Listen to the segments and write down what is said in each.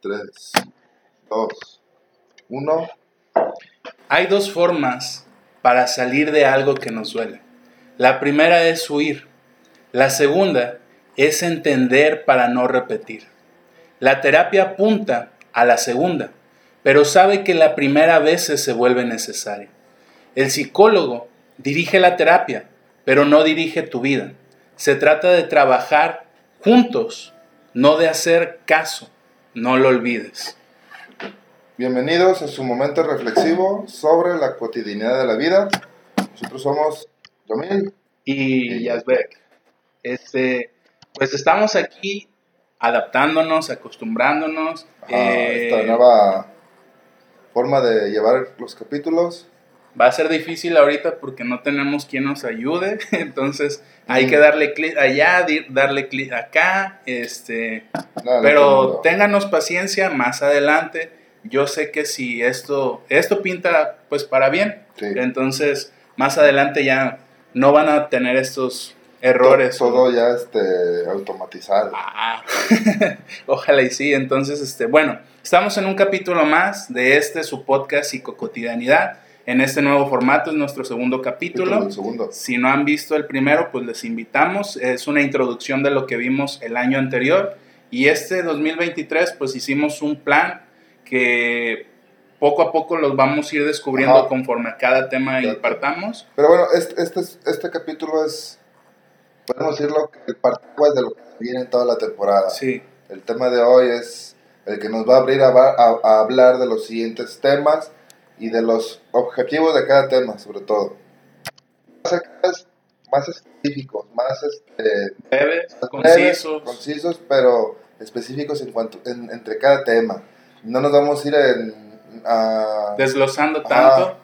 3, 2, 1. Hay dos formas para salir de algo que nos duele. La primera es huir. La segunda es entender para no repetir. La terapia apunta a la segunda, pero sabe que la primera vez se vuelve necesaria. El psicólogo dirige la terapia, pero no dirige tu vida. Se trata de trabajar juntos, no de hacer caso. No lo olvides. Bienvenidos a su momento reflexivo sobre la cotidianidad de la vida. Nosotros somos Yomil y Yazbek. Este, pues estamos aquí adaptándonos, acostumbrándonos. a esta eh, nueva forma de llevar los capítulos. Va a ser difícil ahorita porque no tenemos quien nos ayude, entonces hay que darle clic allá, darle clic acá, este, pero ténganos paciencia más adelante. Yo sé que si esto, esto pinta pues para bien, entonces más adelante ya no van a tener estos errores. Todo, ya este, automatizado. Ah, ojalá y sí. Entonces, este, bueno, estamos en un capítulo más de este, su podcast Psicocotidianidad. En este nuevo formato es nuestro segundo capítulo. segundo. Si no han visto el primero, pues les invitamos. Es una introducción de lo que vimos el año anterior. Y este 2023, pues hicimos un plan que poco a poco los vamos a ir descubriendo conforme a cada tema impartamos. Pero bueno, este, este, este capítulo es, podemos decirlo, el partido de lo que viene en toda la temporada. Sí. El tema de hoy es el que nos va a abrir a, a, hablar de los siguientes temas y de los objetivos de cada tema, sobre todo. Más específicos, más este, breves, concisos. concisos, pero específicos en cuanto entre cada tema. No nos vamos a ir en Desglosando tanto.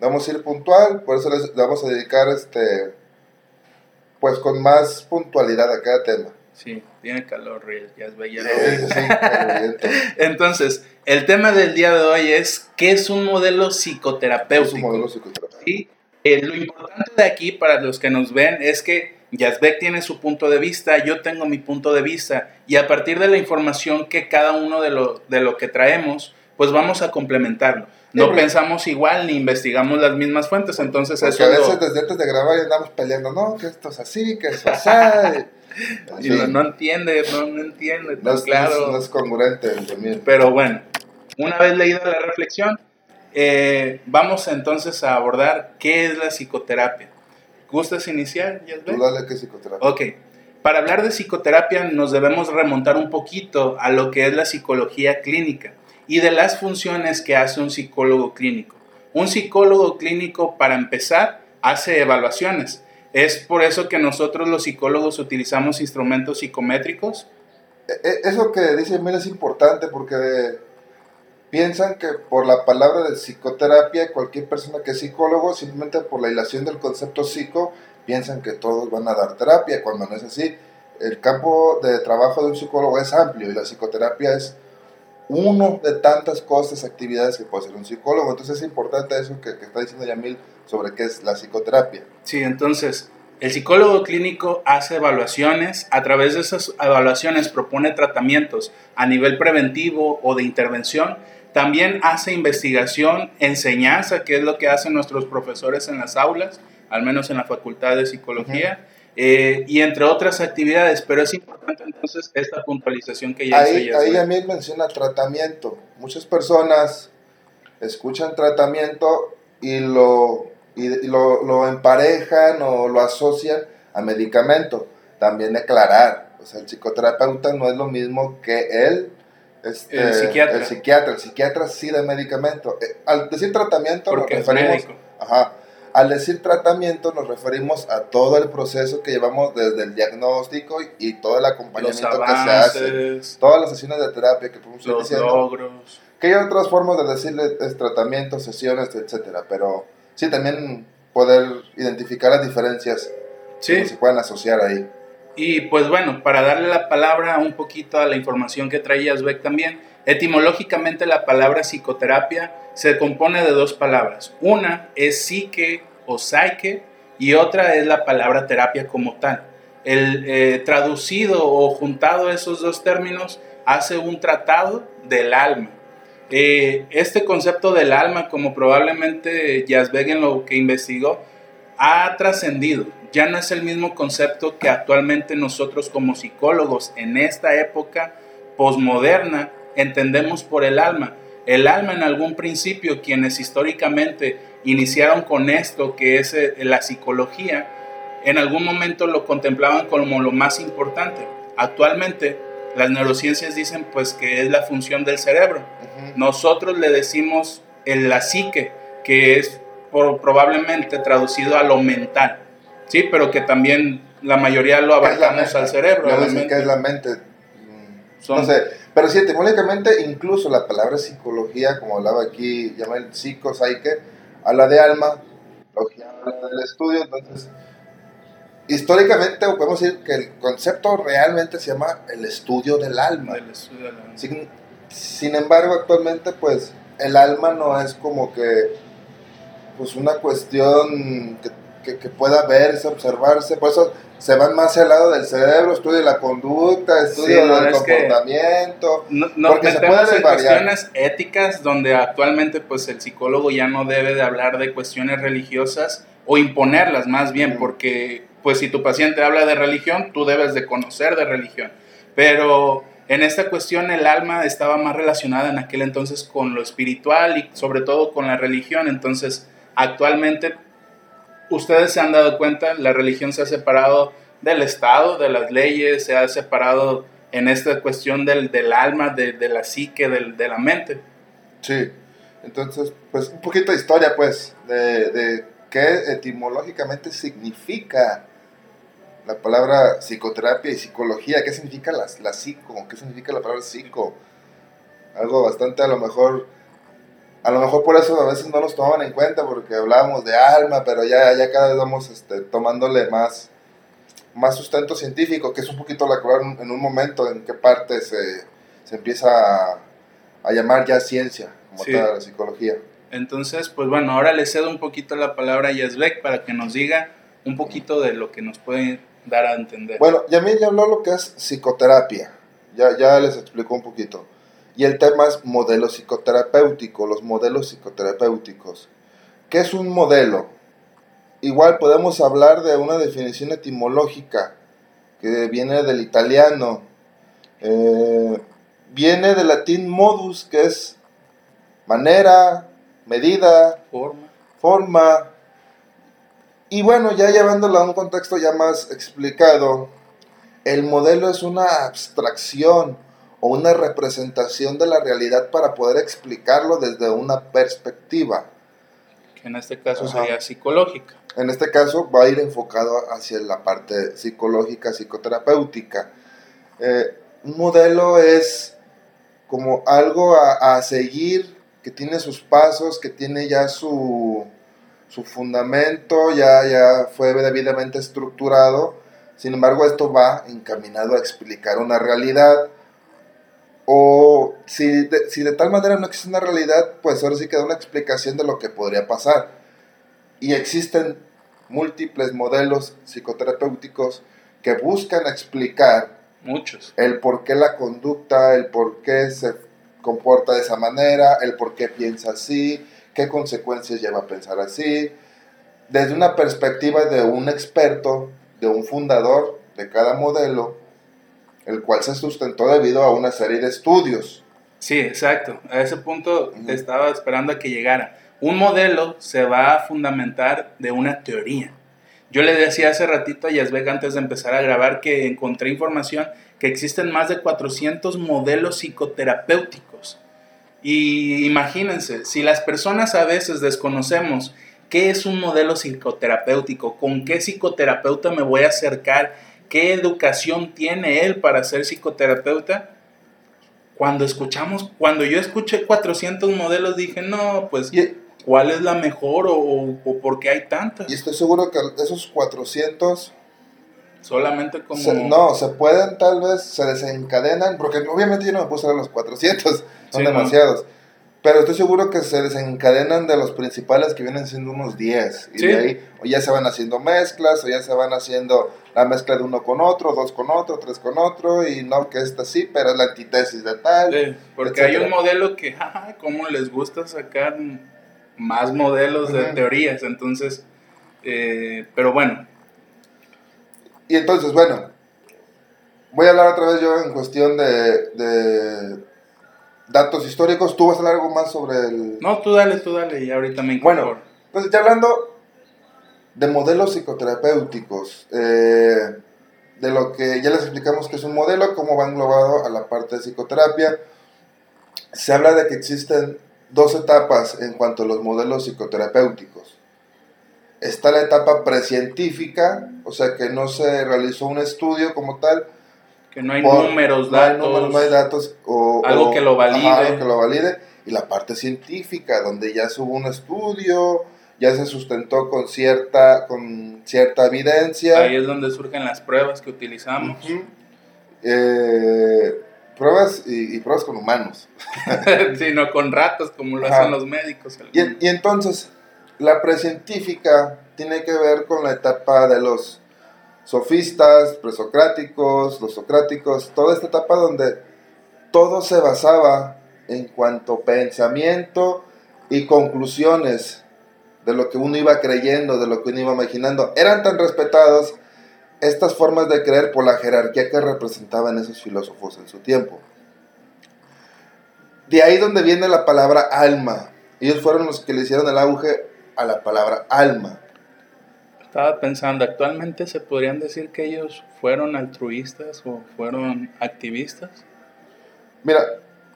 vamos a ir puntual, por eso les vamos a dedicar este pues con más puntualidad a cada tema. Sí, tiene calor, ya es bella. Entonces, el tema del día de hoy es ¿qué es un modelo psicoterapéutico? Es un modelo psicoterapéutico. ¿Sí? Eh, lo importante de aquí para los que nos ven es que Yazbek tiene su punto de vista, yo tengo mi punto de vista y a partir de la información que cada uno de lo, de lo que traemos, pues vamos a complementarlo. No pensamos igual ni investigamos las mismas fuentes, entonces Porque eso... a veces desde antes de grabar ya andamos peleando, no, que esto es así, que eso es así. Y no, entiende, no, entiende, no es, claro. No es, congruente también. Pero bueno, una vez leída la reflexión, eh, vamos entonces a abordar qué es la psicoterapia. ¿Gustas iniciar, Tú dale qué psicoterapia. Ok. Para hablar de psicoterapia nos debemos remontar un poquito a lo que es la psicología clínica y de las funciones que hace un psicólogo clínico. Un psicólogo clínico, para empezar, hace evaluaciones. Es por eso que nosotros los psicólogos utilizamos instrumentos psicométricos. E, e, eso que dice Mel es importante porque piensan que por la palabra de psicoterapia, cualquier persona que es psicólogo, simplemente por la hilación del concepto psico, piensan que todos van a dar terapia, cuando no es así. El campo de trabajo de un psicólogo es amplio y la psicoterapia es uno de tantas cosas, actividades que puede hacer un psicólogo. Entonces es importante eso que, está diciendo Yamil sobre qué es la psicoterapia. Sí, entonces el psicólogo clínico hace evaluaciones, a través de esas evaluaciones propone tratamientos a nivel preventivo o de intervención. También hace investigación, enseñanza, que es lo que hacen nuestros profesores en las aulas, al menos en la Facultad de Psicología. Eh, y entre otras actividades, pero es importante entonces esta puntualización que ya Ahí, ahí también menciona tratamiento. Muchas personas escuchan tratamiento y lo, y, lo, lo, emparejan o lo asocian a medicamento. También declarar, o sea, el psicoterapeuta no es lo mismo que él. Este, el psiquiatra. El psiquiatra, el psiquiatra sí da medicamento. Eh, al decir tratamiento, Porque nos referimos. Ajá, al decir tratamiento nos referimos a todo el proceso que llevamos desde el diagnóstico y, todo el acompañamiento que se hace, todas las sesiones de terapia que podemos los logros. Que hay otras formas de decirle es tratamiento, sesiones, etcétera, pero sí también poder identificar las diferencias que se pueden asociar ahí. Y pues bueno, para darle la palabra un poquito a la información que traías, Beck, también, etimológicamente la palabra psicoterapia se compone de dos palabras. Una es psique o psyche y otra es la palabra terapia como tal. El eh, traducido o juntado esos dos términos hace un tratado del alma. Eh, este concepto del alma, como probablemente Jasbeg en lo que investigó, ha trascendido. Ya no es el mismo concepto que actualmente nosotros como psicólogos en esta época posmoderna entendemos por el alma. El alma en algún principio, quienes históricamente iniciaron con esto, que es eh, la psicología, en algún momento lo contemplaban como lo más importante. Actualmente las neurociencias dicen pues que es la función del cerebro. Nosotros le decimos el, la psique, que es probablemente traducido a lo mental, ¿sí? Pero que también la mayoría lo abarcamos al cerebro. que es la mente. No sé, pero sí, etimológicamente incluso la palabra psicología, como hablaba aquí, llama el psico, psique, habla de alma, habla del estudio, entonces históricamente podemos decir que el concepto realmente se llama el estudio del alma. Sin, embargo, actualmente pues el alma no es como que pues una cuestión que, que, pueda verse, observarse, por eso se van más al lado del cerebro, estudio la conducta, estudio del comportamiento, no, porque se en cuestiones éticas donde actualmente pues el psicólogo ya no debe de hablar de cuestiones religiosas o imponerlas más bien, porque pues si tu paciente habla de religión, tú debes de conocer de religión. Pero en esta cuestión el alma estaba más relacionada en aquel entonces con lo espiritual y sobre todo con la religión. Entonces, actualmente, ustedes se han dado cuenta, la religión se ha separado del Estado, de las leyes, se ha separado en esta cuestión del, del alma, de, de, la psique, del, de la mente. Sí, entonces, pues un poquito de historia, pues, de, de qué etimológicamente significa la palabra psicoterapia y psicología. ¿Qué significa la, la psico? ¿Qué significa la palabra psico? Algo bastante a lo mejor, a lo mejor por eso a veces no nos tomaban en cuenta porque hablábamos de alma, pero ya, ya cada vez vamos este, tomándole más, más sustento científico, que es un poquito la clave en un momento en qué parte se, se empieza a, llamar ya ciencia, como tal, la psicología. Entonces, pues bueno, ahora le cedo un poquito la palabra a Yasbek para que nos diga un poquito de lo que nos puede dar a entender. Bueno, ya me habló lo que es psicoterapia, ya, ya les explicó un poquito. Y el tema es modelo psicoterapéutico, los modelos psicoterapéuticos. ¿Qué es un modelo? Igual podemos hablar de una definición etimológica que viene del italiano. Eh, viene del latín modus, que es manera, medida, forma, forma y bueno, ya llevándolo a un contexto ya más explicado, el modelo es una abstracción o una representación de la realidad para poder explicarlo desde una perspectiva. Que en este caso sería psicológica. En este caso va a ir enfocado hacia la parte psicológica, psicoterapéutica. Eh, un modelo es como algo a, a seguir, que tiene sus pasos, que tiene ya su, su fundamento ya, ya fue debidamente estructurado, sin embargo esto va encaminado a explicar una realidad, o si de, si de tal manera no existe una realidad, pues ahora sí queda una explicación de lo que podría pasar. Y existen múltiples modelos psicoterapéuticos que buscan explicar muchos el por qué la conducta, el por qué se comporta de esa manera, el por qué piensa así, qué consecuencias lleva a pensar así, desde una perspectiva de un experto, de un fundador de cada modelo, el cual se sustentó debido a una serie de estudios. Sí, exacto. A ese punto estaba esperando a que llegara. Un modelo se va a fundamentar de una teoría. Yo le decía hace ratito a Yasbek antes de empezar a grabar que encontré información que existen más de 400 modelos psicoterapéuticos. Y imagínense, si las personas a veces desconocemos qué es un modelo psicoterapéutico, con qué psicoterapeuta me voy a acercar, qué educación tiene él para ser psicoterapeuta, cuando escuchamos, cuando yo escuché 400 modelos dije, no, pues, ¿cuál es la mejor o, o, por qué hay tantas? Y estoy seguro que esos 400 Solamente como... no, se pueden tal vez, se desencadenan, porque obviamente yo no me puse a los 400, son demasiados. Pero estoy seguro que se desencadenan de los principales que vienen siendo unos 10. Y Sí. de ahí, o ya se van haciendo mezclas, o ya se van haciendo la mezcla de uno con otro, dos con otro, tres con otro, y no que esta sí, pero es la antítesis de tal. Sí, porque hay un modelo que, jaja, cómo les gusta sacar más modelos de teorías, entonces, eh, pero bueno, Y entonces, bueno, voy a hablar otra vez yo en cuestión de, de datos históricos. ¿Tú vas a hablar algo más sobre el...? no, tú dale, tú dale, y ahorita me Bueno. Entonces, ya hablando de modelos psicoterapéuticos, eh, de lo que ya les explicamos que es un modelo, cómo va englobado a la parte de psicoterapia, se habla de que existen dos etapas en cuanto a los modelos psicoterapéuticos. Está la etapa precientífica, o sea que no se realizó un estudio como tal, que no hay por- números, no hay datos, números, no hay datos o, Algo o- que lo valide. ajá, algo que lo valide. Y la parte científica, donde ya se hubo un estudio, ya se sustentó con cierta, con cierta evidencia. ahí es donde surgen las pruebas que utilizamos. Eh, pruebas y, y pruebas con humanos. sino con ratas como lo Ajá. hacen los médicos. Y, y entonces, la precientífica tiene que ver con la etapa de los sofistas, presocráticos, los socráticos, toda esta etapa donde todo se basaba en cuanto pensamiento y conclusiones de lo que uno iba creyendo, de lo que uno iba imaginando. Eran tan respetados estas formas de creer por la jerarquía que representaban esos filósofos en su tiempo. De ahí donde viene la palabra alma. Ellos fueron los que le hicieron el auge a la palabra alma. Estaba pensando, actualmente se podrían decir que ellos fueron altruistas o fueron activistas. Mira,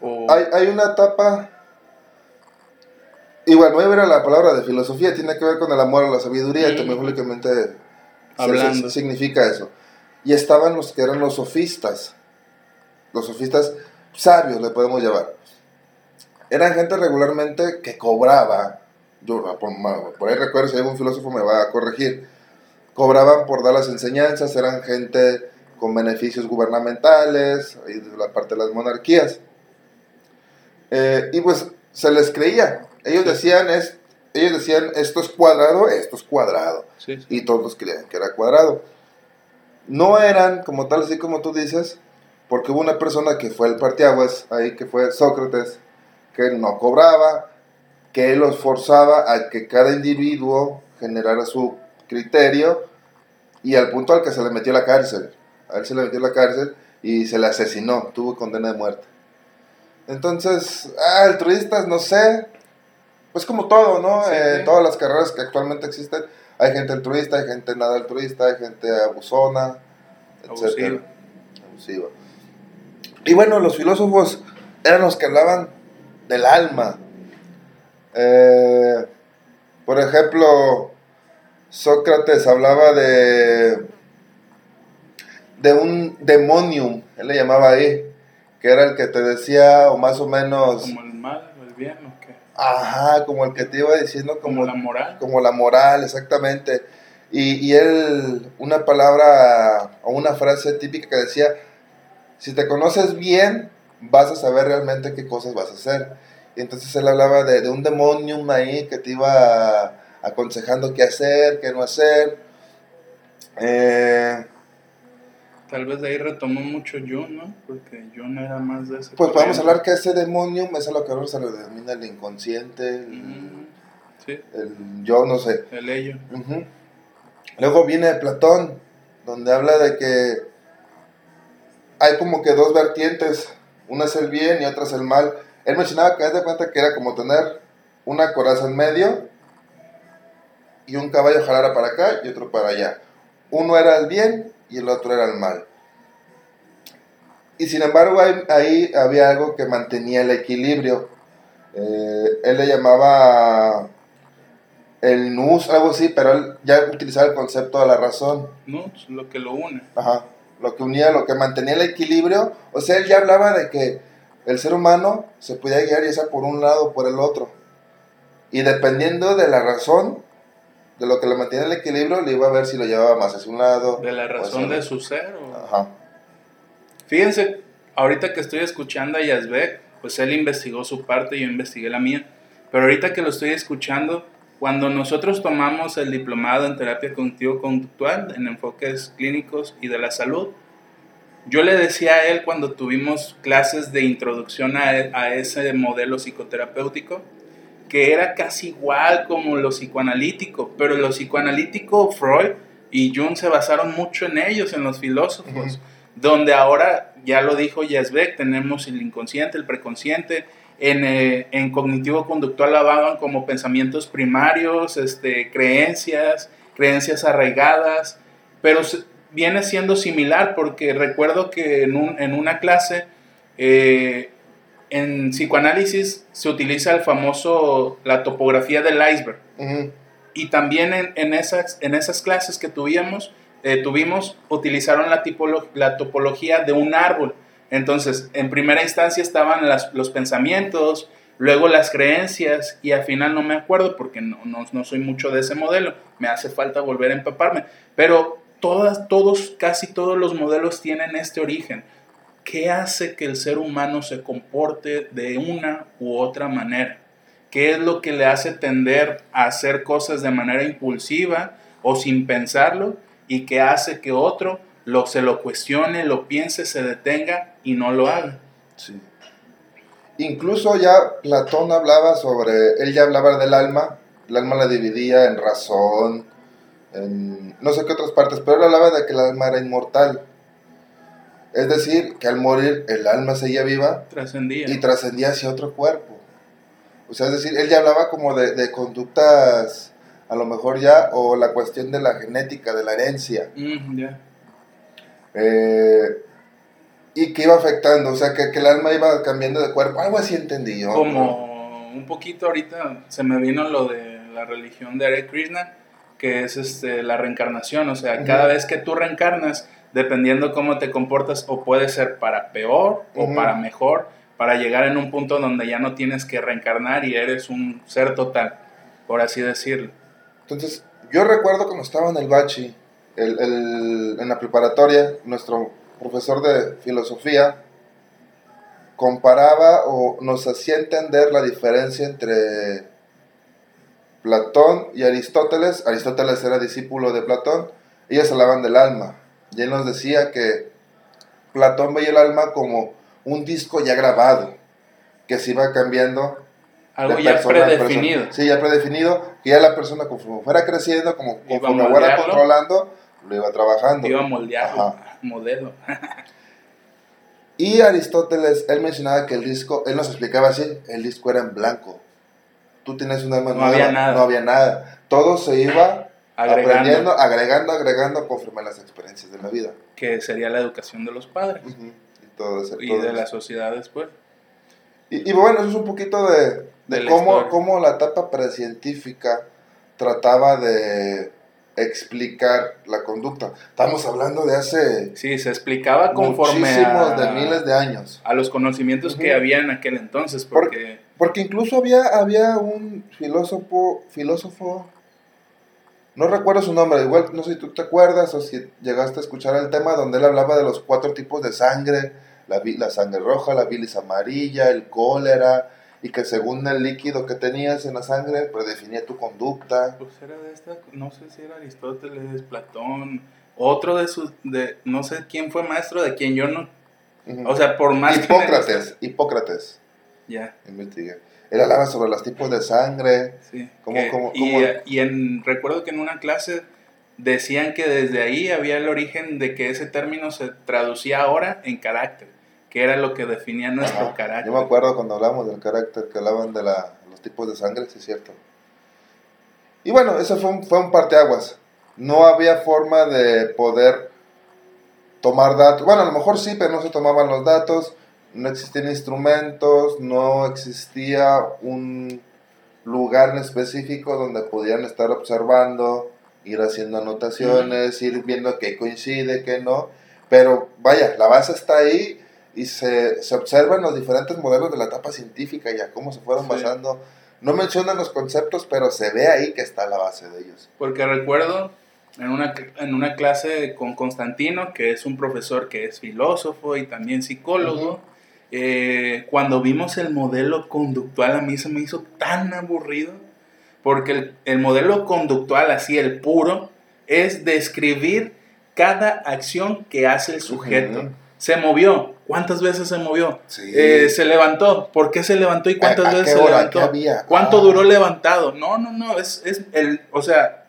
O, hay, hay una etapa... Igual, no voy a ver a la palabra de filosofía, tiene que ver con el amor a la sabiduría, que mejoricamente se- Hablando. significa eso. Y estaban los que eran los sofistas, los sofistas sabios, le podemos llamar. Eran gente regularmente que cobraba, yo por, por ahí recuerdo si algún filósofo me va a corregir, cobraban por dar las enseñanzas, eran gente con beneficios gubernamentales, y de la parte de las monarquías. Eh, y pues se les creía. Ellos Sí. decían, es, ellos decían, esto es cuadrado, esto es cuadrado. sí, sí. Y todos creían que era cuadrado. No eran como tal, así como tú dices, porque hubo una persona que fue el partiaguas, ahí que fue Sócrates, que no cobraba, que él los forzaba a que cada individuo generara su criterio y al punto al que se le metió a la cárcel. A él se le metió la cárcel y se le asesinó, tuvo condena de muerte. Entonces, ah, altruistas, no sé, pues como todo, ¿no? Sí, sí. todas las carreras que actualmente existen, hay gente altruista, hay gente nada altruista, hay gente abusona, etcétera. Abusiva. Y bueno, los filósofos eran los que hablaban del alma. Eh, por ejemplo, Sócrates hablaba de de un demonium, él le llamaba ahí, que era el que te decía o más o menos, Como el mal o el bien, ¿o qué? ajá, como el que te iba diciendo Como como la moral. como la moral, exactamente. Y, y él, una palabra o una frase típica que decía, si te conoces bien, vas a saber realmente qué cosas vas a hacer. Y entonces él hablaba de, de un demonium ahí que te iba aconsejando qué hacer, qué no hacer. Eh, Tal vez de ahí retomó mucho Jung, ¿no? Porque Jung era más de ese. pues podemos hablar que ese demonium es a lo que ahora se le denomina el inconsciente, el, Mm, Sí, el yo, no sé. el ello. Luego viene Platón, donde habla de que hay como que dos vertientes, una es el bien y otra es el mal. Él mencionaba que haz de cuenta que era como tener una coraza en medio y un caballo jalara para acá y otro para allá. Uno era el bien y el otro era el mal. Y sin embargo ahí, ahí había algo que mantenía el equilibrio. Eh, él le llamaba el nus, algo así, pero él ya utilizaba el concepto de la razón. No, es lo que lo une. Ajá. Lo que unía, lo que mantenía el equilibrio. O sea, él ya hablaba de que el ser humano se podía guiar ya sea por un lado o por el otro. Y dependiendo de la razón, de lo que le mantenía el equilibrio, le iba a ver si lo llevaba más hacia un lado. De la razón de su ser. o- Ajá. Fíjense, ahorita que estoy escuchando a Yazbek, pues él investigó su parte, yo investigué la mía. Pero ahorita que lo estoy escuchando, cuando nosotros tomamos el diplomado en terapia cognitivo-conductual, en enfoques clínicos y de la salud, yo le decía a él cuando tuvimos clases de introducción a, a ese modelo psicoterapéutico, que era casi igual como lo psicoanalítico, pero lo psicoanalítico Freud y Jung se basaron mucho en ellos, en los filósofos, donde ahora, ya lo dijo Jasbeck, tenemos el inconsciente, el preconsciente, en, eh, en cognitivo-conductual hablaban como pensamientos primarios, este, creencias, creencias arraigadas, pero viene siendo similar porque recuerdo que en, un, en una clase eh, en psicoanálisis se utiliza el famoso, la topografía del iceberg. Y también en, en, esas, en esas clases que tuvimos, eh, tuvimos utilizaron la, la topología de un árbol. Entonces, en primera instancia estaban las, los pensamientos, luego las creencias y al final no me acuerdo porque no, no, no, soy mucho de ese modelo, me hace falta volver a empaparme, pero todos, casi todos los modelos tienen este origen. ¿Qué hace que el ser humano se comporte de una u otra manera? ¿Qué es lo que le hace tender a hacer cosas de manera impulsiva o sin pensarlo? ¿Y qué hace que otro lo, se lo cuestione, lo piense, se detenga y no lo haga? Sí. Incluso ya Platón hablaba sobre, él ya hablaba del alma, el alma la dividía en razón, en no sé qué otras partes, pero él hablaba de que el alma era inmortal. Es decir, que al morir el alma seguía viva trascendía. y trascendía hacia otro cuerpo. O sea, es decir, él ya hablaba como de, de, conductas, a lo mejor ya, o la cuestión de la genética, de la herencia. Mm, yeah. eh, y que iba afectando, o sea, que, que, el alma iba cambiando de cuerpo, algo así entendí yo. Como un poquito ahorita se me vino lo de la religión de Hare Krishna, que es este, la reencarnación, o sea, uh -huh. cada vez que tú reencarnas, dependiendo cómo te comportas, o puede ser para peor o uh -huh. para mejor, para llegar en un punto donde ya no tienes que reencarnar y eres un ser total, por así decirlo. Entonces, yo recuerdo cuando estaba en el Bachi, el, el, en la preparatoria, nuestro profesor de filosofía comparaba o nos hacía entender la diferencia entre Platón y Aristóteles. Aristóteles era discípulo de Platón. Ellos hablaban del alma. Y él nos decía que Platón veía el alma como un disco ya grabado, que se iba cambiando. Algo ya predefinido. Sí, ya predefinido, que ya la persona conforme fuera creciendo, como conforme fuera controlando, lo iba trabajando. Iba a moldearlo, modelo. y Aristóteles, él mencionaba que el disco, él nos explicaba así, el disco era en blanco. Tú tienes un alma no nueva, había nada. no había nada. Todo se iba Agregando. aprendiendo, agregando, agregando conforme a las experiencias de la vida. Que sería la educación de los padres. Uh -huh. Y, todo ese, y todo de eso. la sociedad después. Y, y, bueno, eso es un poquito de, de, de cómo, cómo, la etapa precientífica trataba de explicar la conducta. Estamos hablando de hace... Sí, se explicaba conforme muchísimos a, de miles de años. A los conocimientos uh -huh. que había en aquel entonces, porque... Por, porque incluso había, había un filósofo, filósofo, no recuerdo su nombre, igual no sé si tú te acuerdas o si llegaste a escuchar el tema donde él hablaba de los cuatro tipos de sangre, la, la sangre roja, la bilis amarilla, el cólera, y que según el líquido que tenías en la sangre predefinía tu conducta. Pues era de esta, no sé si era Aristóteles, Platón, otro de sus, de, no sé quién fue maestro de quien yo no, uh -huh. o sea, por más Hipócrates, que Hipócrates. Ya. Investigué. Él hablaba sobre los tipos de sangre. Sí. Cómo, que, cómo, y, cómo... y en, recuerdo que en una clase decían que desde ahí había el origen de que ese término se traducía ahora en carácter que era lo que definía nuestro Ajá. carácter. Yo me acuerdo cuando hablamos del carácter, que hablaban de la, los tipos de sangre, sí es cierto. Y bueno, eso fue un, fue un parteaguas. No había forma de poder tomar datos. Bueno, a lo mejor sí, pero no se tomaban los datos. No existían instrumentos, no existía un lugar en específico donde pudieran estar observando, ir haciendo anotaciones, ir viendo qué coincide, qué no. Pero vaya, la base está ahí y se, se observan los diferentes modelos de la etapa científica y a cómo se fueron sí. basando. No mencionan los conceptos, pero se ve ahí que está la base de ellos. Porque recuerdo en una, en una clase con Constantino, que es un profesor que es filósofo y también psicólogo, uh -huh. eh, cuando vimos el modelo conductual a mí se me hizo tan aburrido, porque el, modelo conductual, así el puro, es describir cada acción que hace el sujeto. Se movió, ¿cuántas veces se movió? Eh, se levantó, ¿por qué se levantó y cuántas veces se levantó? ¿Cuánto ah. duró levantado? No, no, no, es, es el, o sea,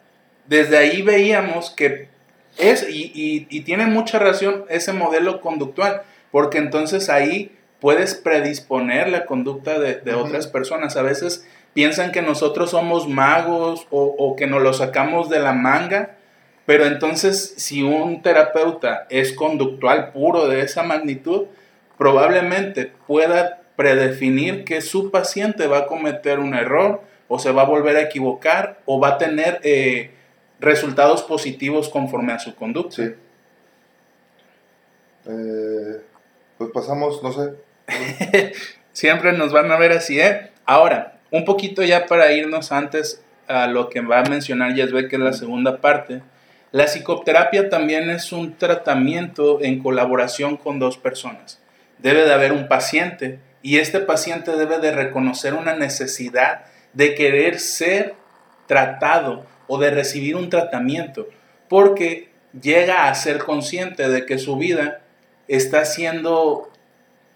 desde ahí veíamos que es, y, y, y tiene mucha razón ese modelo conductual, porque entonces ahí puedes predisponer la conducta de, otras personas. A veces piensan que nosotros somos magos o, que nos lo sacamos de la manga, pero entonces si un terapeuta es conductual puro de esa magnitud, probablemente pueda predefinir que su paciente va a cometer un error o se va a volver a equivocar o va a tener eh, resultados positivos conforme a su conducta. Sí. Eh, pues pasamos, no sé, Siempre nos van a ver así, ¿eh? Ahora, un poquito ya para irnos antes a lo que va a mencionar ve que es la segunda parte. La psicoterapia también es un tratamiento en colaboración con dos personas. Debe de haber un paciente y este paciente debe de reconocer una necesidad de querer ser tratado o de recibir un tratamiento, porque llega a ser consciente de que su vida está siendo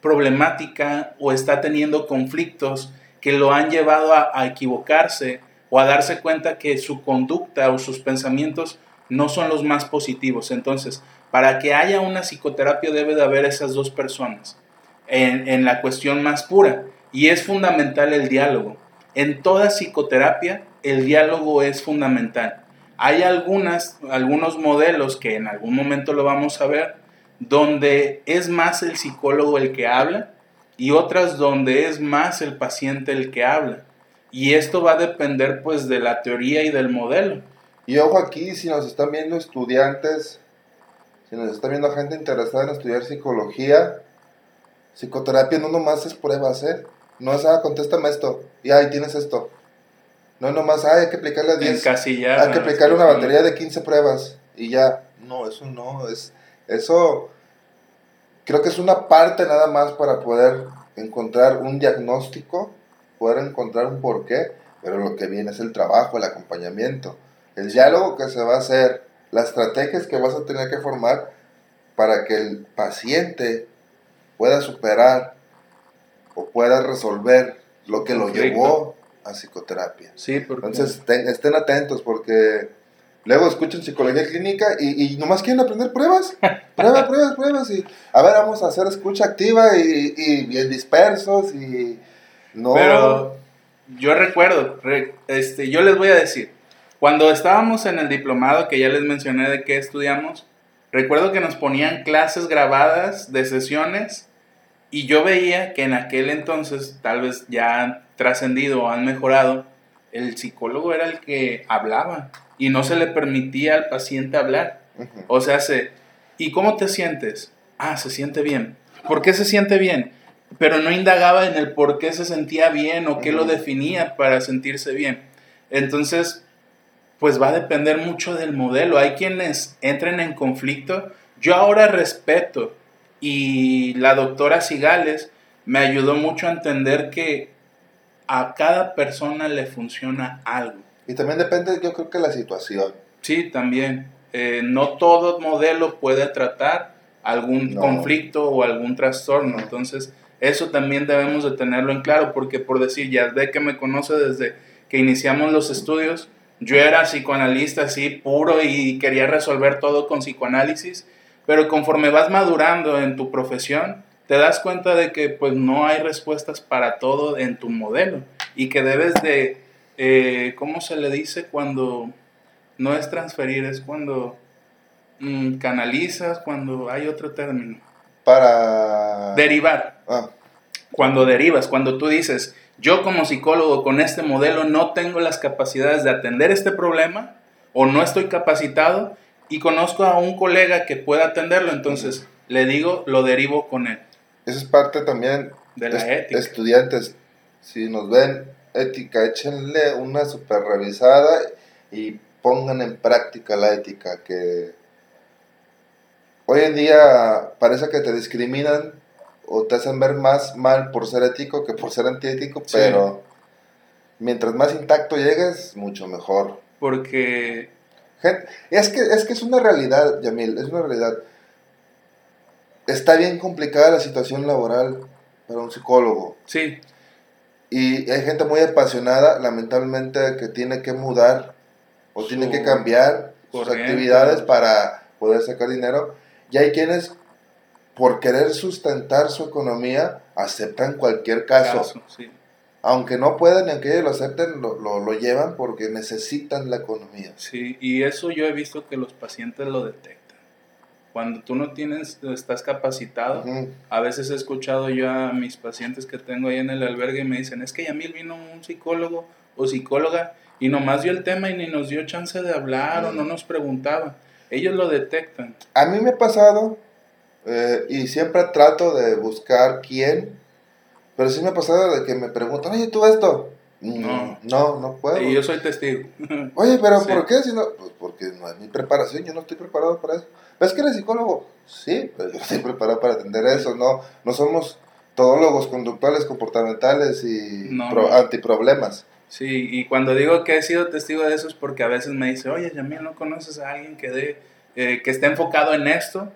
problemática o está teniendo conflictos que lo han llevado a, equivocarse o a darse cuenta que su conducta o sus pensamientos no son los más positivos. Entonces, para que haya una psicoterapia debe de haber esas dos personas en, la cuestión más pura. Y es fundamental el diálogo. En toda psicoterapia el diálogo es fundamental. Hay algunas, algunos modelos que en algún momento lo vamos a ver, donde es más el psicólogo el que habla y otras donde es más el paciente el que habla. Y esto va a depender pues de la teoría y del modelo. Y ojo aquí, si nos están viendo estudiantes, si nos están viendo gente interesada en estudiar psicología, psicoterapia no nomás es pruebas, ¿eh? No es, ah, contéstame esto, y ahí tienes esto. No nomás, ah, hay que aplicarle 10. Hay que aplicarle una batería de 15 pruebas, y ya. No, eso no, es eso creo que es una parte nada más para poder encontrar un diagnóstico, poder encontrar un porqué, pero lo que viene es el trabajo, el acompañamiento, el diálogo que se va a hacer, las estrategias que vas a tener que formar para que el paciente pueda superar o pueda resolver lo que lo llevó a psicoterapia. Sí, Entonces estén atentos porque Luego escuchan psicología clínica y, y nomás quieren aprender pruebas. Pruebas, pruebas, pruebas. Y a ver, vamos a hacer escucha activa y, y bien dispersos y no. Pero yo recuerdo, este, yo les voy a decir, cuando estábamos en el diplomado, que ya les mencioné de qué estudiamos, recuerdo que nos ponían clases grabadas de sesiones y yo veía que en aquel entonces, tal vez ya han trascendido o han mejorado, el psicólogo era el que hablaba y no se le permitía al paciente hablar. O sea, se, ¿y cómo te sientes? Ah, se siente bien. ¿Por qué se siente bien? Pero no indagaba en el por qué se sentía bien o qué lo definía para sentirse bien. Entonces, pues va a depender mucho del modelo. Hay quienes entren en conflicto. Yo ahora respeto y la doctora Sigales me ayudó mucho a entender que a cada persona le funciona algo. Y también depende, yo creo que la situación. Sí, también. Eh, no todo modelo puede tratar algún conflicto o algún trastorno. Entonces, eso también debemos de tenerlo en claro, porque por decir, ya de que me conoce desde que iniciamos los estudios, yo era psicoanalista así puro y quería resolver todo con psicoanálisis, pero conforme vas madurando en tu profesión, te das cuenta de que pues no hay respuestas para todo en tu modelo y que debes de, eh, ¿cómo se le dice cuando no es transferir, es cuando mm, canalizas, cuando hay otro término? Para... Derivar. Ah. Cuando derivas, cuando tú dices, yo como psicólogo con este modelo no tengo las capacidades de atender este problema o no estoy capacitado y conozco a un colega que pueda atenderlo, entonces le digo, lo derivo con él. Esa es parte también de la ética. Estudiantes, si nos ven ética, échenle una super revisada y pongan en práctica la ética, que hoy en día parece que te discriminan o te hacen ver más mal por ser ético que por ser antiético, pero mientras más intacto llegues, mucho mejor. Porque... es, que, es que es una realidad, Yamil, es una realidad. Está bien complicada la situación laboral para un psicólogo. Sí. Y hay gente muy apasionada, lamentablemente, que tiene que mudar o tiene que cambiar sus actividades para poder sacar dinero. Y hay quienes, por querer sustentar su economía, aceptan cualquier caso. Aunque no puedan y aunque ellos lo acepten, lo, lo, llevan porque necesitan la economía. Sí, y eso yo he visto que los pacientes lo detectan. Cuando tú no tienes, estás capacitado, a veces he escuchado yo a mis pacientes que tengo ahí en el albergue y me dicen, es que Yamil vino un psicólogo o psicóloga y nomás dio el tema y ni nos dio chance de hablar o no nos preguntaba. Ellos lo detectan. A mí me ha pasado eh, y siempre trato de buscar quién, pero sí me ha pasado de que me preguntan, oye, ¿tú esto? Mm, no, no, no puedo. Y yo soy testigo. Oye, pero ¿por qué? Si no, pues porque no es mi preparación, yo no estoy preparado para eso. ¿Ves que eres psicólogo? Sí, pero yo estoy preparado para atender eso, no, no somos todólogos conductuales, comportamentales y antiproblemas. Sí, y cuando digo que he sido testigo de eso es porque a veces me dice, oye, Yamil, ¿no conoces a alguien que, de, eh, que esté enfocado en esto?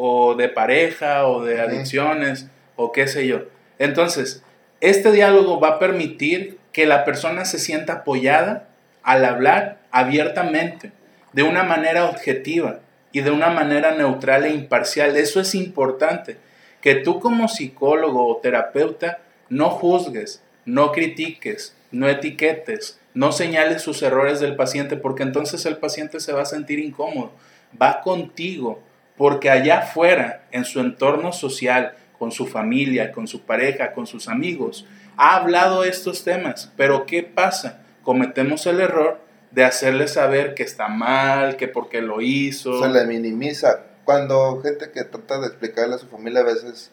O de pareja, o de adicciones, o qué sé yo. Entonces, este diálogo va a permitir que la persona se sienta apoyada al hablar abiertamente, de una manera objetiva y de una manera neutral e imparcial. Eso es importante, que tú como psicólogo o terapeuta no juzgues, no critiques, no etiquetes, no señales sus errores del paciente porque entonces el paciente se va a sentir incómodo. Va contigo porque allá afuera, en su entorno social, con su familia, con su pareja, con sus amigos, ha hablado estos temas. Pero ¿qué pasa? Cometemos el error de hacerle saber que está mal, que porque lo hizo. Se le minimiza. Cuando gente que trata de explicarle a su familia a veces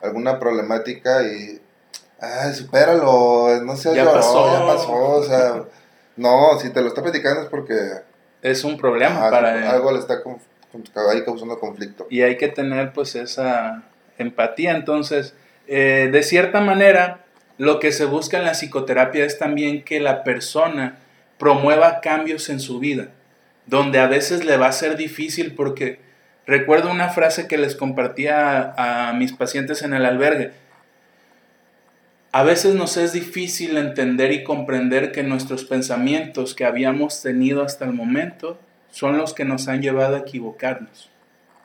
alguna problemática y ay, supéralo, no sé, ya pasó. ya pasó, o sea, no, si te lo está platicando es porque... Es un problema para él. Algo le está causando conflicto. Y hay que tener pues esa empatía, entonces, eh, de cierta manera, lo que se busca en la psicoterapia es también que la persona promueva cambios en su vida, donde a veces le va a ser difícil porque recuerdo una frase que les compartía a mis pacientes en el albergue, a veces nos es difícil entender y comprender que nuestros pensamientos que habíamos tenido hasta el momento son los que nos han llevado a equivocarnos.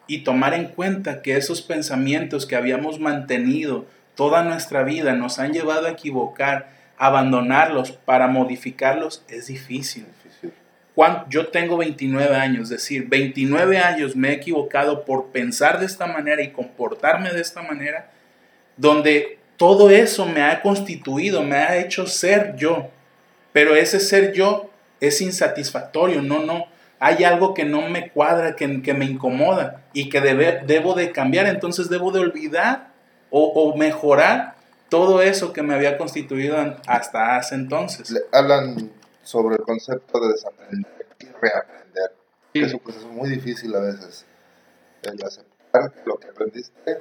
Y tomar en cuenta que esos pensamientos que habíamos mantenido toda nuestra vida nos han llevado a equivocar, abandonarlos para modificarlos es difícil. Yo tengo 29 años, es decir, 29 años me he equivocado por pensar de esta manera y comportarme de esta manera, donde todo eso me ha constituido, me ha hecho ser yo. Pero ese ser yo es insatisfactorio, no, no. Hay algo que no me cuadra, que, que me incomoda y que debe, debo de cambiar. Entonces debo de olvidar o, o, mejorar todo eso que me había constituido hasta hace entonces. hablan sobre el concepto de desaprender y reaprender. Es un proceso muy difícil a veces. El aceptar lo que aprendiste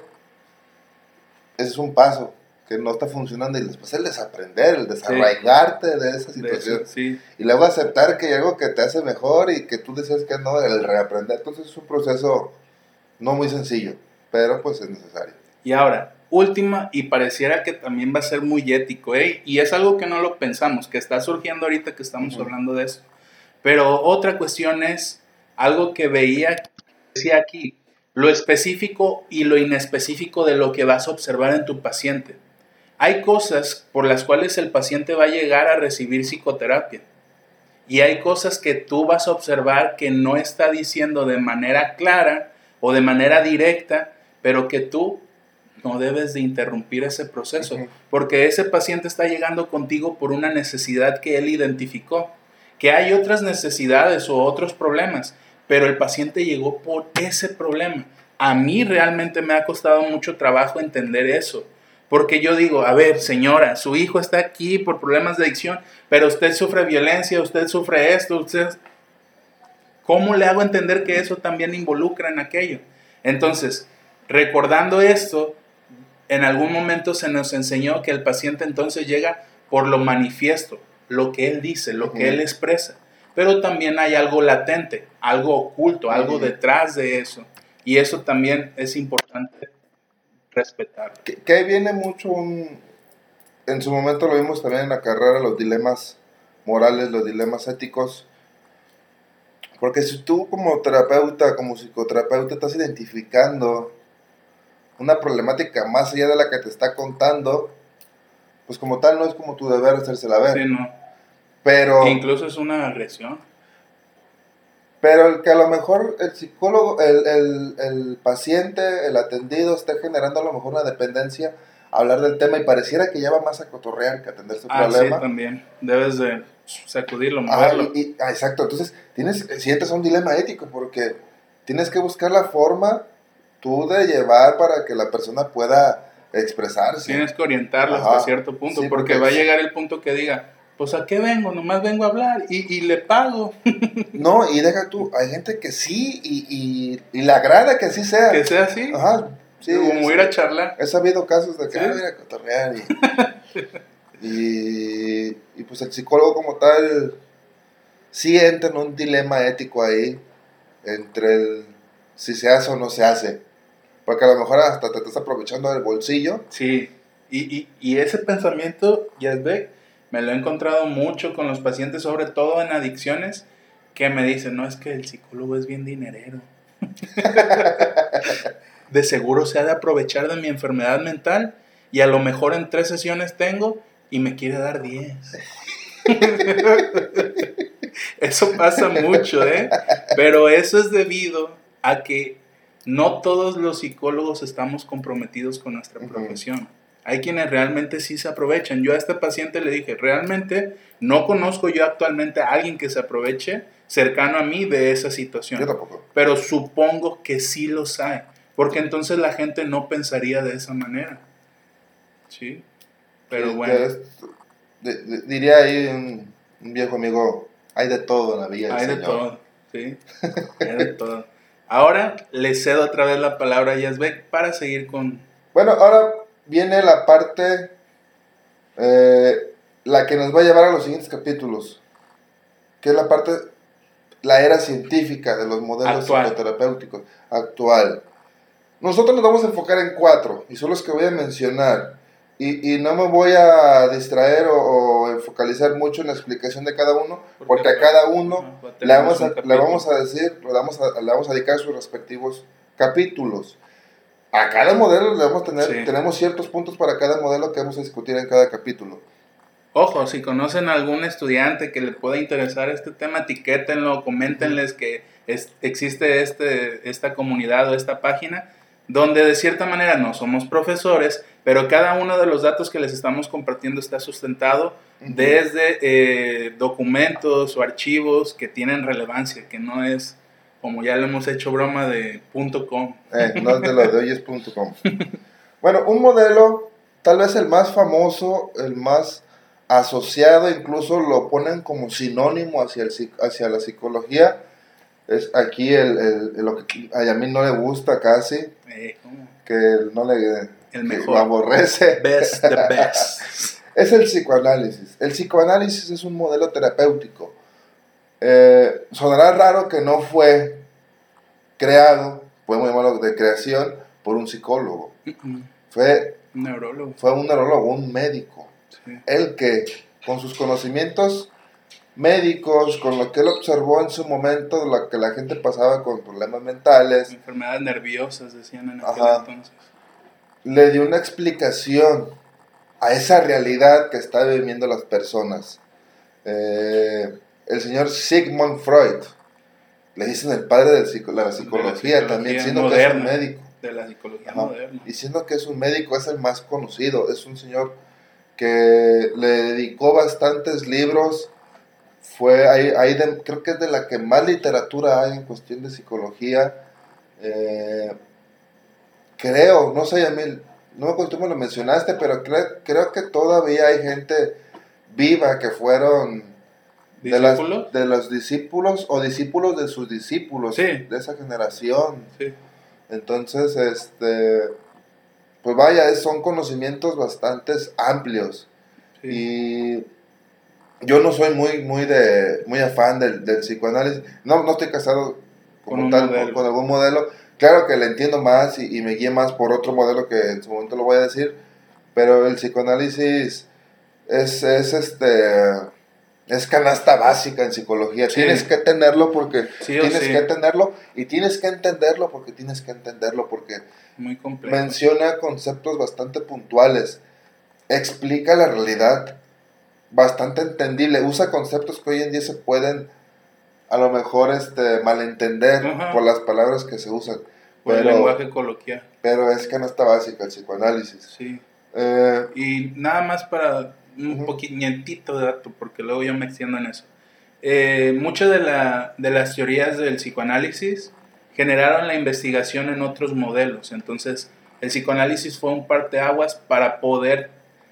ese es un paso que no está funcionando y después el desaprender, el desarraigarte de esa situación. Y luego aceptar que hay algo que te hace mejor y que tú decías que no, el reaprender. Entonces es un proceso no muy sencillo, pero pues es necesario. Y ahora, última, y pareciera que también va a ser muy ético, ¿eh? y es algo que no lo pensamos, que está surgiendo ahorita que estamos hablando de eso. Pero otra cuestión es algo que veía, decía aquí, lo específico y lo inespecífico de lo que vas a observar en tu paciente. Hay cosas por las cuales el paciente va a llegar a recibir psicoterapia. Y hay cosas que tú vas a observar que no está diciendo de manera clara o de manera directa, pero que tú no debes de interrumpir ese proceso, porque ese paciente está llegando contigo por una necesidad que él identificó, que hay otras necesidades o otros problemas, pero el paciente llegó por ese problema. A mí realmente me ha costado mucho trabajo entender eso porque yo digo, a ver, señora, su hijo está aquí por problemas de adicción, pero usted sufre violencia, usted sufre esto, usted... ¿Cómo le hago entender que eso también involucra en aquello? Entonces, recordando esto, En algún momento se nos enseñó que el paciente entonces llega por lo manifiesto, lo que él dice, lo que él expresa. Pero también hay algo latente, algo oculto, algo detrás de eso. Y eso también es importante respetar. Que, que viene mucho un... En su momento lo vimos también en la carrera, los dilemas morales, los dilemas éticos. Porque si tú como terapeuta, como psicoterapeuta, estás identificando una problemática más allá de la que te está contando, pues como tal no es como tu deber hacérsela ver. Sí, no. Pero... Incluso es una agresión. Pero el que a lo mejor el psicólogo, el, el, el paciente, el atendido esté generando a lo mejor una dependencia hablar del tema y pareciera que ya va más a cotorrear que a atender su Ah, problema. sí, también. Debes de sacudirlo, moverlo. y- y- ah, exacto, entonces tienes, sientes un dilema ético porque tienes que buscar la forma tú de llevar para que la persona pueda expresarse. Tienes que orientarlo Ajá. hasta cierto punto, Sí, porque, porque- va a llegar el punto que diga, pues a qué vengo, nomás vengo a hablar y, y le pago. No, y deja tú, hay gente que sí y, y, y le agrada que así sea. que sea así, Ajá, sí. como ir a charlar. He sabido casos de que Sí. ah, mira, cotorrear y, y, y, pues el psicólogo como tal sí entra en un dilema ético ahí entre el si se hace o no se hace. Porque a lo mejor hasta te estás aprovechando del bolsillo. Sí, y, y, y ese pensamiento, Yazbek, me lo he encontrado mucho con los pacientes, sobre todo en adicciones, que me dicen, no, es que el psicólogo es bien dinerero. de seguro se ha de aprovechar de mi enfermedad mental y a lo mejor en tres sesiones tengo y me quiere dar diez. eso pasa mucho, ¿eh? Pero eso es debido a que no todos los psicólogos estamos comprometidos con nuestra profesión. Hay quienes realmente sí se aprovechan. Yo a este paciente le dije, realmente no conozco yo actualmente a alguien que se aproveche cercano a mí de esa situación. Yo tampoco. Pero supongo que sí los hay, porque entonces la gente no pensaría de esa manera. ¿Sí? Pero bueno, de- de- diría ahí un, un viejo amigo, hay de todo en la vida. hay de Señor". todo. ¿Sí? Hay de todo. Ahora le cedo otra vez la palabra a Yazbek para seguir con... Bueno, ahora viene la parte, eh, la que nos va a llevar a los siguientes capítulos, que es la parte, la era científica de los modelos Actual. psicoterapéuticos actual. Nosotros nos vamos a enfocar en cuatro, y son los que voy a mencionar. Y, y no me voy a distraer o, o focalizar mucho en la explicación de cada uno, porque a cada uno le vamos, a, le vamos a decir, le vamos a, le vamos a dedicar sus respectivos capítulos. A cada modelo le vamos a tener, Sí. tenemos ciertos puntos para cada modelo que vamos a discutir en cada capítulo. Ojo, si conocen a algún estudiante que le pueda interesar este tema, etiquétenlo, coméntenles que es- existe este, esta comunidad o esta página, donde de cierta manera no somos profesores, pero cada uno de los datos que les estamos compartiendo está sustentado desde eh, documentos o archivos que tienen relevancia, que no es, como ya le hemos hecho broma, de punto .com. Eh, no es de lo de hoyes.com. Bueno, un modelo, tal vez el más famoso, el más asociado, incluso lo ponen como sinónimo hacia, el, hacia la psicología, es aquí el, el- el- lo que a mí no le gusta casi, Eh, que no le El mejor. lo aborrece. Best the best. Es el psicoanálisis. El psicoanálisis es un modelo terapéutico. Eh, sonará raro que no fue creado, podemos llamarlo de creación, por un psicólogo. Mm, Fue, neurólogo. fue un neurólogo, un médico. sí. El que, con sus conocimientos médicos, con lo que él observó en su momento, lo que la gente pasaba con problemas mentales, Enfermedades nerviosas, decían en aquel Ajá. entonces. le dio una explicación a esa realidad que están viviendo las personas. Eh, el señor Sigmund Freud, le dicen el padre de la psicología, psicología también, siendo que es un médico. De la psicología Ajá. moderna. Y siendo que es un médico, es el más conocido, es un señor que le dedicó bastantes libros, fue de- creo que es de la que más literatura hay en cuestión de psicología. Eh, creo, no sé, Yamil, no me acuerdo lo mencionaste, pero creo, creo que todavía hay gente viva que fueron de, las- de los discípulos o discípulos de sus discípulos Sí. de esa generación. Sí. Entonces, este, pues vaya, son conocimientos bastante amplios. Y yo no soy muy, muy, de, muy afán del, del psicoanálisis. No, no estoy casado como con tal con, algún modelo. Claro que le entiendo más y, me guíe más por otro modelo que en su momento lo voy a decir. Pero el psicoanálisis es, es este es canasta básica en psicología. Tienes que tenerlo porque tienes que tenerlo y tienes que entenderlo porque tienes que entenderlo porque Muy menciona conceptos bastante puntuales, explica la realidad bastante entendible, usa conceptos que hoy en día se pueden a lo mejor este malentender por las palabras que se usan. Por el lenguaje coloquial. Pero es canasta básica el psicoanálisis. Sí. Eh, y nada más para un poquitito de dato, porque luego yo me extiendo en eso. Eh, muchas de, la, de las teorías del psicoanálisis generaron la investigación en otros modelos. Entonces, el psicoanálisis fue un parteaguas para poder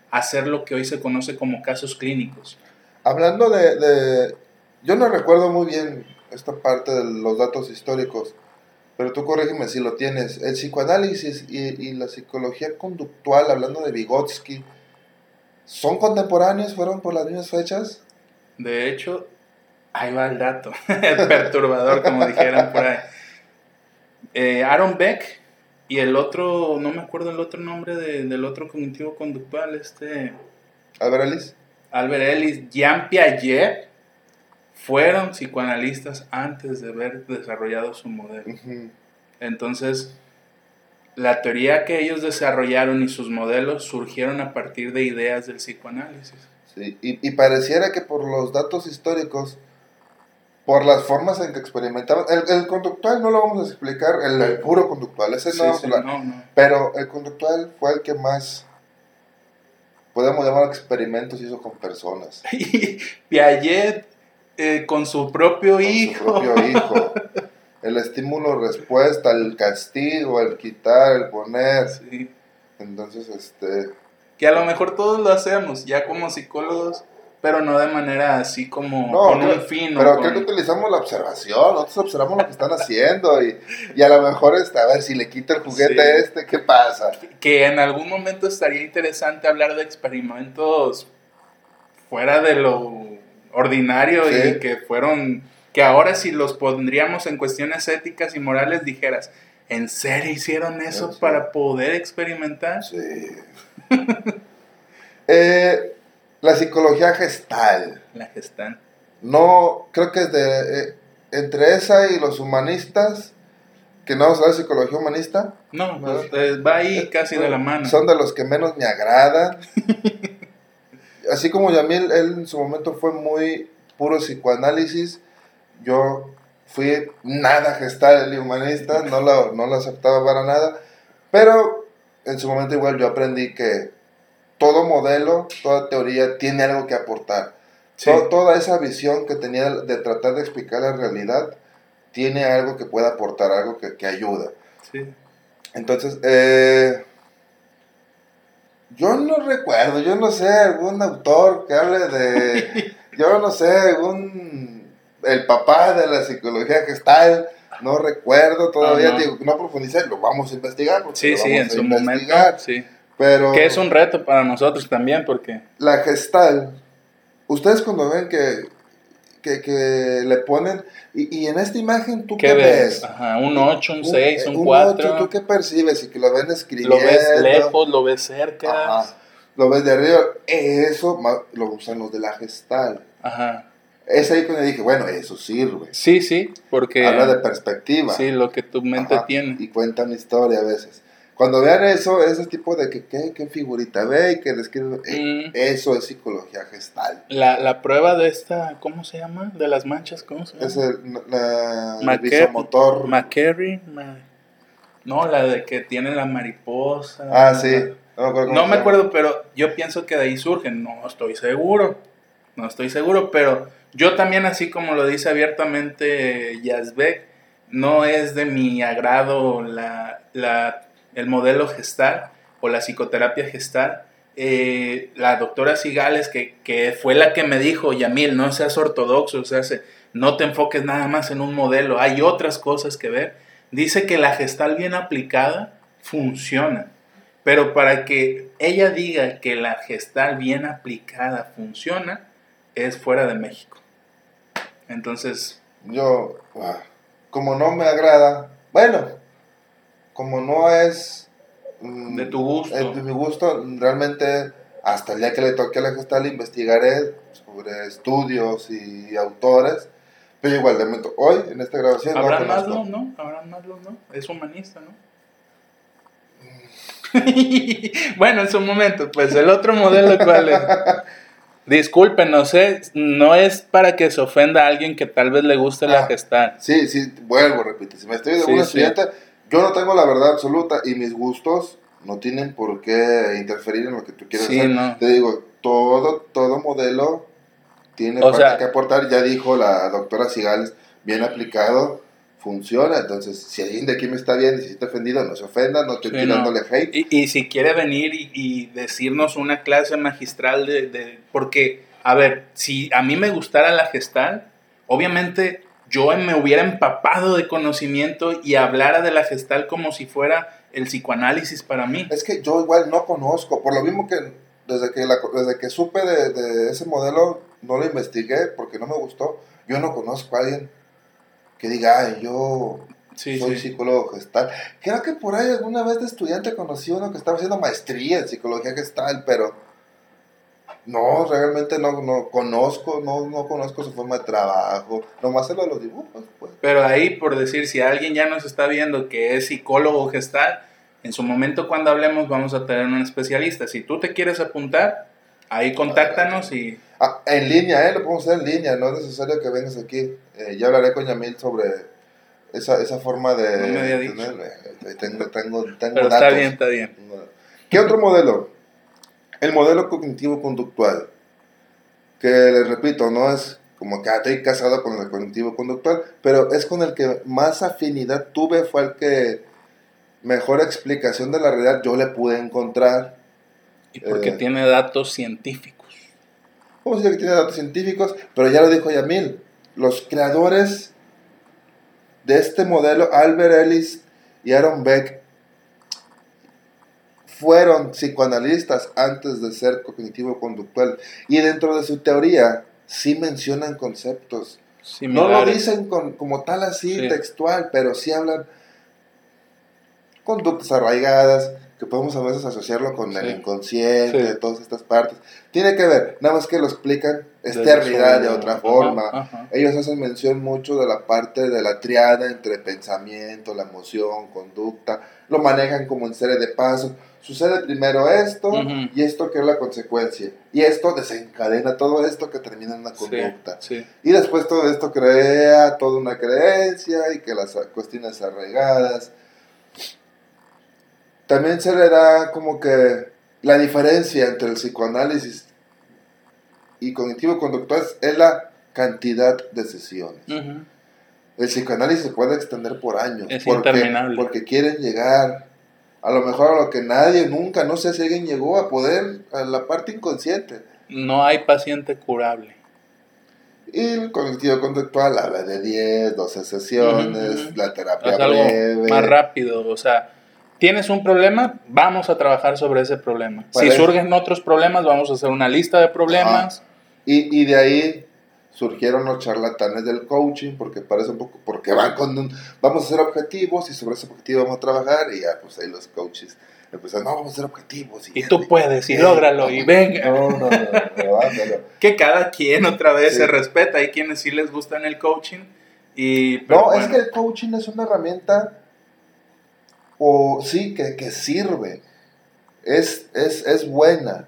hacer lo que hoy se conoce como casos clínicos. Hablando de, de, Yo no recuerdo muy bien esta parte de los datos históricos, pero tú corrígeme si lo tienes. El psicoanálisis y, y la psicología conductual, hablando de Vygotsky, ¿Son contemporáneos? ¿Fueron por las mismas fechas? De hecho, ahí va el dato, el perturbador, como dijeran por ahí. Eh, Aaron Beck y el otro, no me acuerdo el otro nombre del otro cognitivo conductual, este... Albert Ellis. Albert Ellis, Jean Piaget, fueron psicoanalistas antes de haber desarrollado su modelo. Entonces, la teoría que ellos desarrollaron y sus modelos surgieron a partir de ideas del psicoanálisis. Sí, y, pareciera que por los datos históricos, por las formas en que experimentaban, el, conductual no lo vamos a explicar, el, puro conductual, ese no, pero el conductual fue el que más, podemos llamar experimentos hizo con personas. Piaget eh, con su propio hijo. Su propio hijo. el estímulo respuesta, el castigo, el quitar, el poner. Sí. Entonces, este... Que a lo mejor todos lo hacemos, ya como psicólogos, pero no de manera así como con un fin. Pero creo que utilizamos la observación, nosotros observamos lo que están haciendo y, y a lo mejor, este, a ver, si le quita el juguete este, ¿qué pasa? Que en algún momento estaría interesante hablar de experimentos fuera de lo ordinario y que fueron que ahora si los pondríamos en cuestiones éticas y morales dijeras, ¿en serio hicieron eso para poder experimentar? Sí. Eh, la psicología gestal. La gestal. No, creo que es de, eh, entre esa y los humanistas, que no vamos a psicología humanista. No, pues, eh, va ahí casi de la mano. Son de los que menos me agradan. Así como Yamil, él en su momento fue muy puro psicoanálisis yo fui nada gestal y humanista, no lo, no lo aceptaba para nada, pero en su momento igual yo aprendí que todo modelo, toda teoría tiene algo que aportar. toda esa visión que tenía de tratar de explicar la realidad tiene algo que puede aportar, algo que, que ayuda. Sí. Entonces, eh, yo no recuerdo, yo no sé, algún autor que hable de, yo no sé, algún el papá de la psicología gestal, no recuerdo todavía, Digo, no profundicé, lo vamos a investigar. Sí, sí, en su momento, sí. Pero, que es un reto para nosotros también, porque... La gestal, ustedes cuando ven que, que, le ponen, y, en esta imagen, ¿tú qué, ves? Ajá, un 8, un 6, un 4. ¿Tú qué percibes? Y que lo ven escribiendo. Lo ves lejos, lo ves cerca. Ajá. Lo ves de arriba. Eso lo usan los de la gestal. Ajá. Es ahí cuando dije, bueno, eso sirve. Sí, sí, porque... Habla de perspectiva. Sí, lo que tu mente tiene. Y cuentan historia a veces. Cuando vean eso, ese tipo de que, ¿qué, qué figurita ve y que describe, eh, mm. eso es psicología gestal. La, la, prueba de esta, ¿cómo se llama? De las manchas, ¿cómo se llama? Es el, la, el motor. McCarry, no, la de que tiene la mariposa. Ah, sí. No, me acuerdo, pero yo pienso que de ahí surgen, no estoy seguro, no estoy seguro, pero yo también, así como lo dice abiertamente Yazbek, no es de mi agrado la, el modelo gestal o la psicoterapia gestal. Eh, la doctora Sigales, que, que, fue la que me dijo, Yamil, no seas ortodoxo, o no te enfoques nada más en un modelo, hay otras cosas que ver. Dice que la gestal bien aplicada funciona, Pero para que ella diga que la gestal bien aplicada funciona, es fuera de México. Entonces... Yo, como no me agrada, bueno, como no es... mm, de tu gusto. de mi gusto, realmente hasta el día que le toque a la gestal investigaré sobre estudios y autores. Pero igual, de momento, hoy en esta grabación... Abraham no Maslow, ¿no? Abraham Maslow, ¿no? Es humanista, ¿no? bueno, en su momento, pues el otro modelo, ¿cuál es? Disculpen, no sé, no es para que se ofenda a alguien que tal vez le guste la ah, gestal. Sí, sí, vuelvo, repito, si me estoy de una estudiante, yo no tengo la verdad absoluta y mis gustos no tienen por qué interferir en lo que tú quieres hacer. Te digo, todo, todo modelo tiene que aportar, ya dijo la doctora Sigales, bien aplicado, funciona. Entonces, si alguien de aquí me está viendo y si está ofendido, no se ofenda, no estoy tirándole hate. Y, si quiere venir y, decirnos una clase magistral de, Porque, a ver, si a mí me gustara la gestal, obviamente yo me hubiera empapado de conocimiento y hablara de la gestal como si fuera el psicoanálisis para mí. Es que yo igual no conozco, por lo mismo que desde que, desde que supe de, de ese modelo, no lo investigué porque no me gustó. Yo no conozco a alguien que diga, Ay, yo soy psicólogo gestal. Creo que por ahí alguna vez de estudiante conocí uno que estaba haciendo maestría en psicología gestal, pero no, realmente no, no conozco, no, no conozco su forma de trabajo, nomás lo de los dibujos. Pues. Pero ahí, por decir, si alguien ya nos está viendo que es psicólogo gestal, en su momento cuando hablemos vamos a tener un especialista. Si tú te quieres apuntar, ahí contáctanos y... Ah, en línea, ¿eh? Lo podemos hacer en línea, no es necesario que vengas aquí. Eh, ya hablaré con Yamil sobre esa, esa forma de... No me había dicho. Eh, tengo, tengo, tengo Pero está bien, está bien. ¿Qué otro modelo? El modelo cognitivo-conductual. Que les repito, no es como que ah, estoy casado con el cognitivo-conductual, pero es con el que más afinidad tuve, fue el que mejor explicación de la realidad yo le pude encontrar. Y porque eh, tiene datos científicos. Vamos a decir que tiene datos científicos, pero ya lo dijo Yamil, los creadores de este modelo, Albert Ellis y Aaron Beck, fueron psicoanalistas antes de ser cognitivo-conductual. Y dentro de su teoría, sí mencionan conceptos. No lo dicen como tal así textual, pero sí hablan conductas arraigadas, que podemos a veces asociarlo con el inconsciente, de todas estas partes. Tiene que ver, nada más que lo explican externidad de otra forma. Ellos hacen mención mucho de la parte de la triada entre pensamiento, la emoción, conducta, lo manejan como en serie de pasos. Sucede primero esto y esto que es la consecuencia. Y esto desencadena todo esto que termina en una conducta. Y después todo esto crea toda una creencia y que las cuestiones arraigadas también se le da como que la diferencia entre el psicoanálisis y cognitivo conductual es la cantidad de sesiones. El psicoanálisis se puede extender por años. Es porque, interminable. Porque quieren llegar a lo mejor a lo que nadie nunca, no sé si alguien llegó a poder, a la parte inconsciente. No hay paciente curable. Y el cognitivo conductual habla de 10, 12 sesiones, la terapia breve. Más rápido, o sea, tienes un problema, vamos a trabajar sobre ese problema. si surgen otros problemas, vamos a hacer una lista de problemas. Y, y, de ahí surgieron los charlatanes del coaching, porque parece un poco, porque van con un, vamos a hacer objetivos y sobre ese objetivo vamos a trabajar y ya, pues ahí los coaches empiezan, no, vamos a hacer objetivos. Y, tú puedes, y lógralo, y venga. No, no, no, que cada quien otra vez se respeta, hay quienes sí les gustan el coaching. Y, no, es que el coaching es una herramienta o sí, que, que sirve, es, es, es, buena.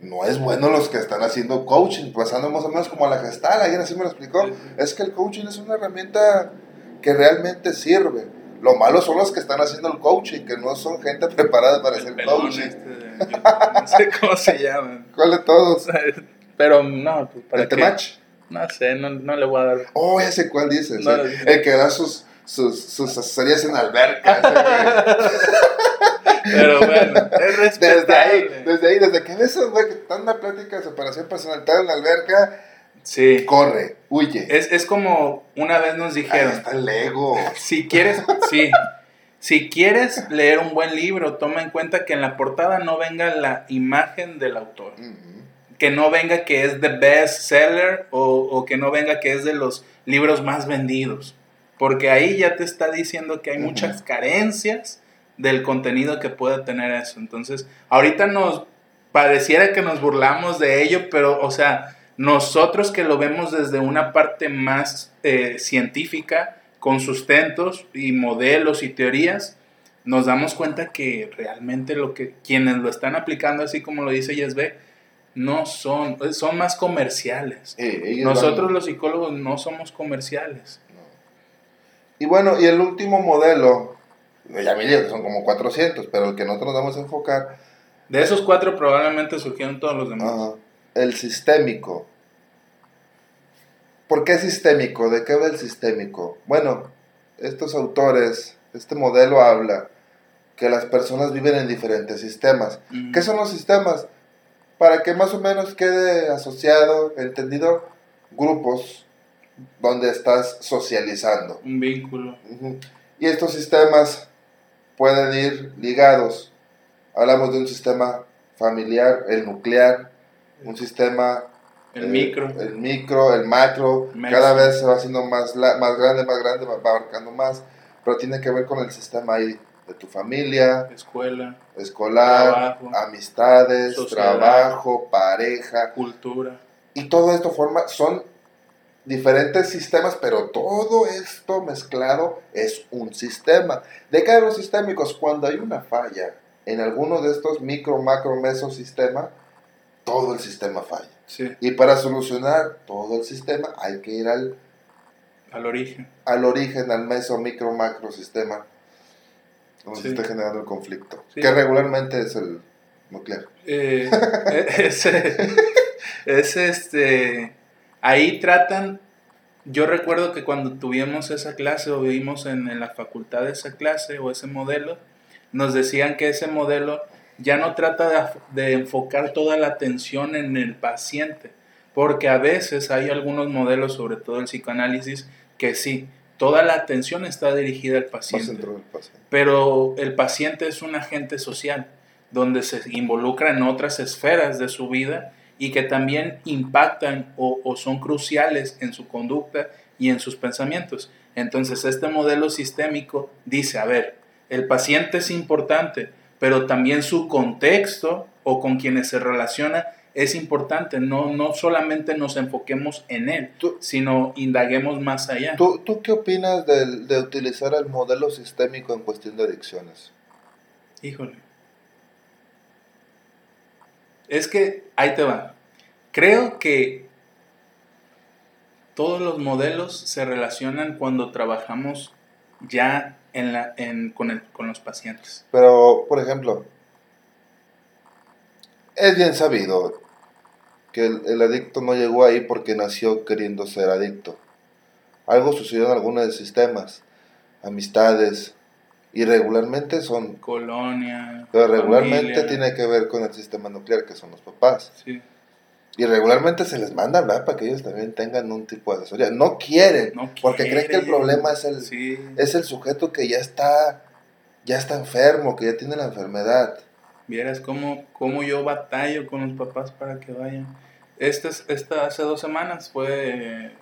No es bueno los que están haciendo coaching, pasando más o menos como a la gestal, alguien así me lo explicó. Es que el coaching es una herramienta que realmente sirve. Lo malo son los que están haciendo el coaching, que no son gente preparada para hacer coaching. Este no sé cómo se llaman. ¿Cuál de todos? Pero no, pues para ¿El match? No sé, no, no, le voy a dar. Oh, ya sé cuál dices. el que da sus, sus, sus asesorías en alberca. Pero bueno, es Desde ahí, desde ahí, desde que ves güey que están una plática de separación personal en la alberca, sí. corre, huye. Es, es como una vez nos dijeron. Ahí está el ego. Si quieres, sí. Si quieres leer un buen libro, toma en cuenta que en la portada no venga la imagen del autor. Que no venga que es the best seller o, o, que no venga que es de los libros más vendidos. Porque ahí ya te está diciendo que hay muchas carencias del contenido que pueda tener eso. Entonces, ahorita nos pareciera que nos burlamos de ello, pero, o sea, nosotros que lo vemos desde una parte más eh, científica, con sustentos y modelos y teorías, nos damos cuenta que realmente lo que quienes lo están aplicando, así como lo dice Yesbe, no son, son más comerciales. Nosotros los psicólogos no somos comerciales. Y bueno, y el último modelo, ya me que son como 400, pero el que nosotros nos vamos a enfocar. De esos cuatro probablemente surgieron todos los demás. el sistémico. ¿Por qué sistémico? ¿De qué habla el sistémico? Bueno, estos autores, este modelo habla que las personas viven en diferentes sistemas. ¿Qué son los sistemas? Para que más o menos quede asociado, entendido, grupos donde estás socializando. Un vínculo. Y estos sistemas pueden ir ligados. Hablamos de un sistema familiar, el nuclear, un sistema el micro. El micro, el macro, cada vez se va haciendo más, más grande, más grande, va abarcando más, pero tiene que ver con el sistema ahí de tu familia, escuela, escolar, amistades, trabajo, pareja, cultura. Y todo esto forma, son diferentes sistemas, pero todo esto mezclado es un sistema. De cada los sistémicos, cuando hay una falla en alguno de estos micro, macro, meso sistemas, todo el sistema falla. Y para solucionar todo el sistema hay que ir al, al origen. Al origen, al meso, micro, macro sistema donde se está generando el conflicto. Que regularmente es el nuclear. Eh, ese, este. Ahí tratan. Yo recuerdo que cuando tuvimos esa clase o vimos en, en la facultad esa clase o ese modelo, nos decían que ese modelo ya no trata de, enfocar toda la atención en el paciente, porque a veces hay algunos modelos, sobre todo el psicoanálisis, que sí, toda la atención está dirigida al paciente, pero el paciente es un agente social, donde se involucra en otras esferas de su vida y que también impactan o, o son cruciales en su conducta y en sus pensamientos. Entonces este modelo sistémico dice, a ver, el paciente es importante, pero también su contexto o con quienes se relaciona es importante. No, no solamente nos enfoquemos en él, sino indaguemos más allá. ¿Tú, tú qué opinas de, de utilizar el modelo sistémico en cuestión de adicciones? Híjole. Es que ahí te va. Creo que todos los modelos se relacionan cuando trabajamos ya en la, en, con, el, con los pacientes. Pero, por ejemplo, es bien sabido que el, adicto no llegó ahí porque nació queriendo ser adicto. Algo sucedió en algunos de sistemas, amistades, y regularmente son... Colonia. Pero regularmente tiene que ver con el sistema nuclear, que son los papás. Sí. Y regularmente se les manda hablar para que ellos también tengan un tipo de asesoría. No quieren, porque creen que el problema es el, es el sujeto que ya está, ya está enfermo, que ya tiene la enfermedad. Vieras cómo, cómo yo batallo con los papás para que vayan. Esta, esta hace dos semanas fue eh,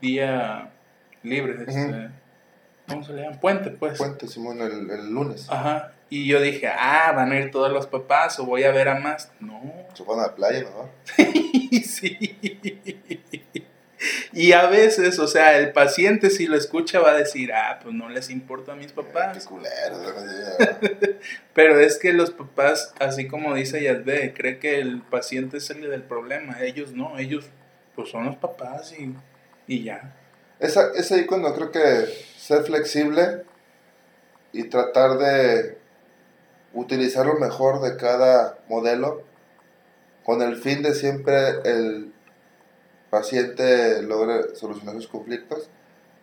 día libre. Este, ¿Cómo se le llama? Puente, pues. Puente, Simón, el, el lunes. Ajá. Y yo dije, ah, van a ir todos los papás o voy a ver a más. No. Se van a la playa, ¿no? sí. Y a veces, o sea, el paciente si lo escucha va a decir, ah, pues no les importa a mis papás. Qué culero, Pero es que los papás, así como dice Yadbe, cree que el paciente es el del problema. Ellos no, ellos pues son los papás y, y ya. Esa, es ahí cuando creo que ser flexible y tratar de utilizar lo mejor de cada modelo con el fin de siempre el paciente logre solucionar sus conflictos.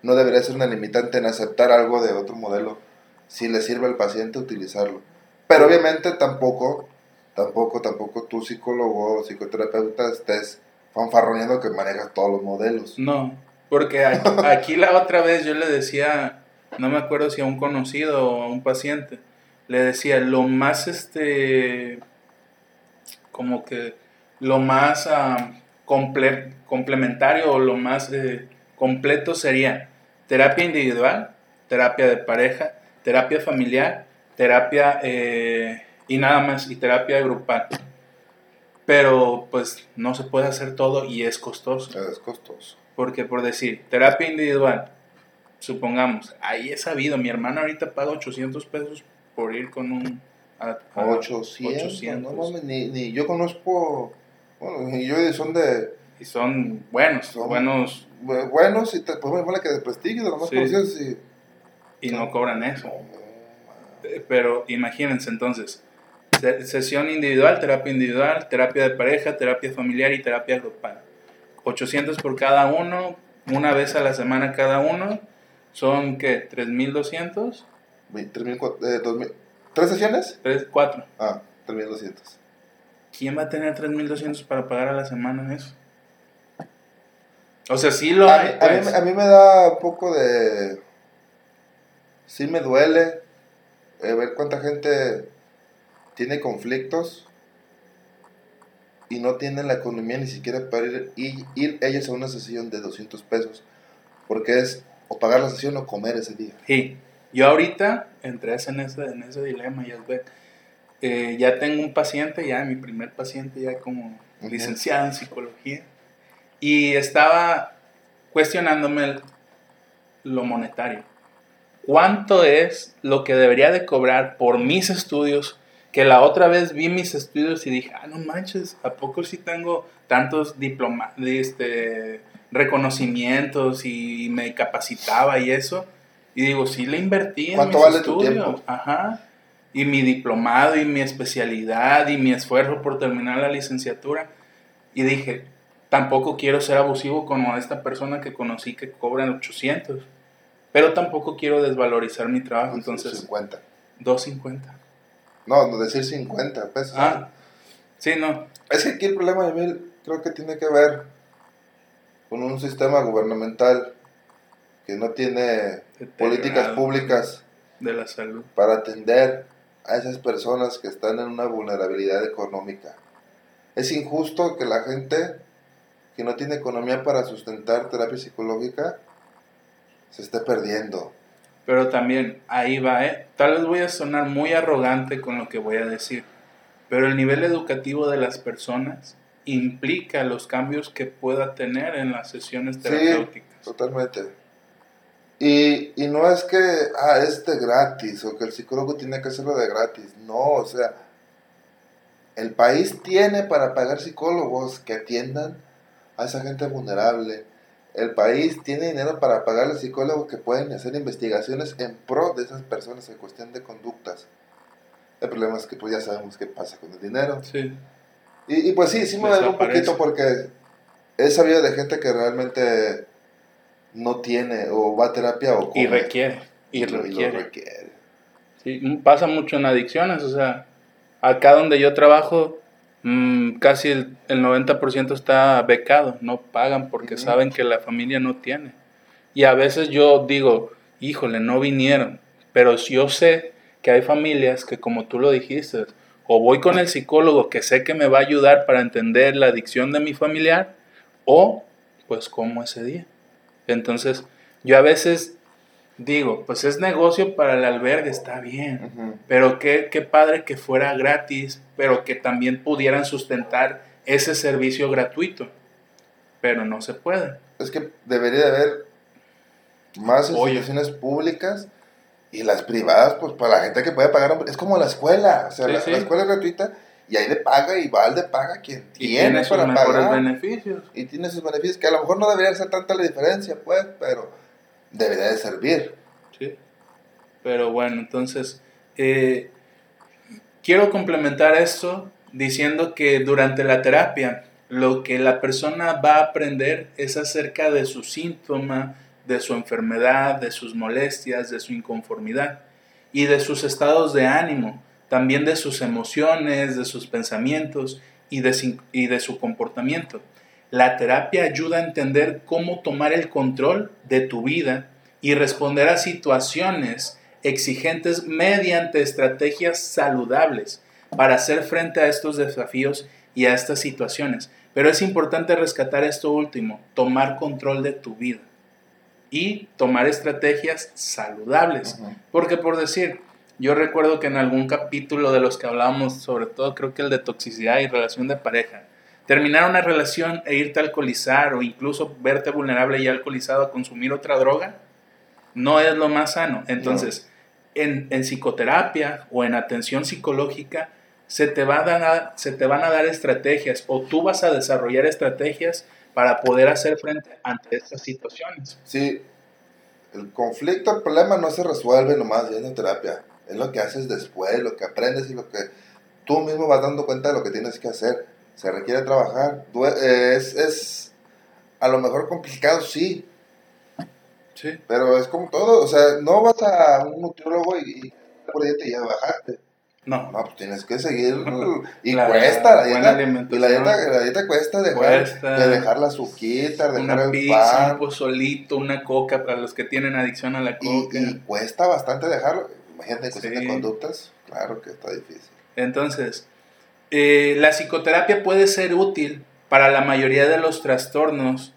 No debería ser una limitante en aceptar algo de otro modelo. Si le sirve al paciente, utilizarlo. Pero obviamente tampoco, tampoco, tampoco tu psicólogo o psicoterapeuta estés fanfarroneando que manejas todos los modelos. No, porque aquí la otra vez yo le decía no me acuerdo si a un conocido o a un paciente, le decía, lo más, este, como que, lo más ah, complementario o lo más eh, completo sería terapia individual, terapia de pareja, terapia familiar, terapia eh, y nada más, y terapia grupal. Pero pues no se puede hacer todo y es costoso. Es costoso. Porque por decir, terapia individual, supongamos, ahí he sabido, mi hermana ahorita paga 800 pesos por ir con un... A, 800, No, ni, ni, yo conozco, bueno, yo son de... Y son buenos, buenos... Buenos y te, pues bueno, que de prestigio, de lo más y... Y no cobran eso. Eh, pero imagínense entonces, sesión individual, terapia individual, terapia de pareja, terapia familiar y terapia grupal. 800 por cada uno, una vez a la semana cada uno, son ¿qué? 3200. Eh, ¿Tres sesiones? Tres, cuatro. Ah, 3200. ¿Quién va a tener 3200 para pagar a la semana eso? O sea, sí lo hay. Pues. A, mí, me da un poco de. Sí me duele eh, ver cuánta gente tiene conflictos y no tienen la economía ni siquiera para ir, ir, ellos a una sesión de 200 pesos, porque es o pagar la sesión o comer ese día. Sí, yo ahorita entré en ese, en ese dilema, ya, eh, ya tengo un paciente, ya mi primer paciente, ya como licenciado en psicología, y estaba cuestionándome lo monetario. ¿Cuánto es lo que debería de cobrar por mis estudios que la otra vez vi mis estudios y dije, ah, no manches, ¿a poco sí tengo tantos diplomas, este, reconocimientos y me capacitaba y eso? Y digo, sí le invertí en mis estudios. Ajá. Y mi diplomado y mi especialidad y mi esfuerzo por terminar la licenciatura. Y dije, tampoco quiero ser abusivo como esta persona que conocí que cobran 800. Pero tampoco quiero desvalorizar mi trabajo. Entonces, 50. 250. No, no decir 50 pesos. Ah, sí, no. Es que aquí el problema, Emil, creo que tiene que ver con un sistema gubernamental que no tiene políticas públicas de la salud para atender a esas personas que están en una vulnerabilidad económica. Es injusto que la gente que no tiene economía para sustentar terapia psicológica se esté perdiendo. Pero también ahí va, ¿eh? Tal vez voy a sonar muy arrogante con lo que voy a decir, pero el nivel educativo de las personas implica los cambios que pueda tener en las sesiones terapéuticas. Sí, totalmente. Y, y no es que, ah, es de gratis o que el psicólogo tiene que hacerlo de gratis. No, o sea, el país tiene para pagar psicólogos que atiendan a esa gente vulnerable, el país tiene dinero para pagar a psicólogos que pueden hacer investigaciones en pro de esas personas en cuestión de conductas. El problema es que pues ya sabemos qué pasa con el dinero. Sí. Y, pues sí, sí me un poquito porque he sabido de gente que realmente no tiene o va a terapia o Y requiere. Y, requiere. requiere. Sí, pasa mucho en adicciones, o sea, acá donde yo trabajo Mm, casi el, el 90% está becado, no pagan porque saben que la familia no tiene. Y a veces yo digo, híjole, no vinieron, pero yo sé que hay familias que como tú lo dijiste, o voy con el psicólogo que sé que me va a ayudar para entender la adicción de mi familiar, o pues como ese día. Entonces, yo a veces digo, pues es negocio para el albergue, está bien, pero qué, qué padre que fuera gratis, pero que también pudieran sustentar ese servicio gratuito, pero no se puede. Es que debería de haber más instituciones públicas y las privadas, pues para la gente que puede pagar, es como la escuela, o sea, la, escuela es gratuita y ahí le paga y va al de paga quien tiene, para pagar. beneficios. Y tiene sus beneficios, que a lo mejor no debería ser tanta la diferencia, pues, pero debería de servir. Sí. Pero bueno, entonces, eh, quiero complementar esto diciendo que durante la terapia lo que la persona va a aprender es acerca de su síntoma, de su enfermedad, de sus molestias, de su inconformidad y de sus estados de ánimo, también de sus emociones, de sus pensamientos y de, y de su comportamiento. La terapia ayuda a entender cómo tomar el control de tu vida y responder a situaciones exigentes mediante estrategias saludables para hacer frente a estos desafíos y a estas situaciones. Pero es importante rescatar esto último, tomar control de tu vida y tomar estrategias saludables. Porque por decir, yo recuerdo que en algún capítulo de los que hablábamos, sobre todo creo que el de toxicidad y relación de pareja, terminar una relación e irte a alcoholizar o incluso verte vulnerable y alcoholizado a consumir otra droga, no es lo más sano. Entonces, en, en, psicoterapia o en atención psicológica, se te, va a dar, se te van a dar estrategias o tú vas a desarrollar estrategias para poder hacer frente ante estas situaciones. Sí, el conflicto, el problema no se resuelve nomás yendo terapia. Es lo que haces después, lo que aprendes y lo que tú mismo vas dando cuenta de lo que tienes que hacer. Se requiere trabajar. Eh, es, es a lo mejor complicado, sí. Sí. Pero es como todo. O sea, no vas a un nutriólogo y, y ya bajaste no. No, pues tienes que seguir. Y cuesta la dieta. Y la dieta, la dieta cuesta dejar, de dejar la suquita, dejar una el pizza, pan. un solito, una coca para los que tienen adicción a la coca. Y, cuesta bastante dejarlo. Imagínate, cuestión de conductas, claro que está difícil. Entonces, eh, la psicoterapia puede ser útil para la mayoría de los trastornos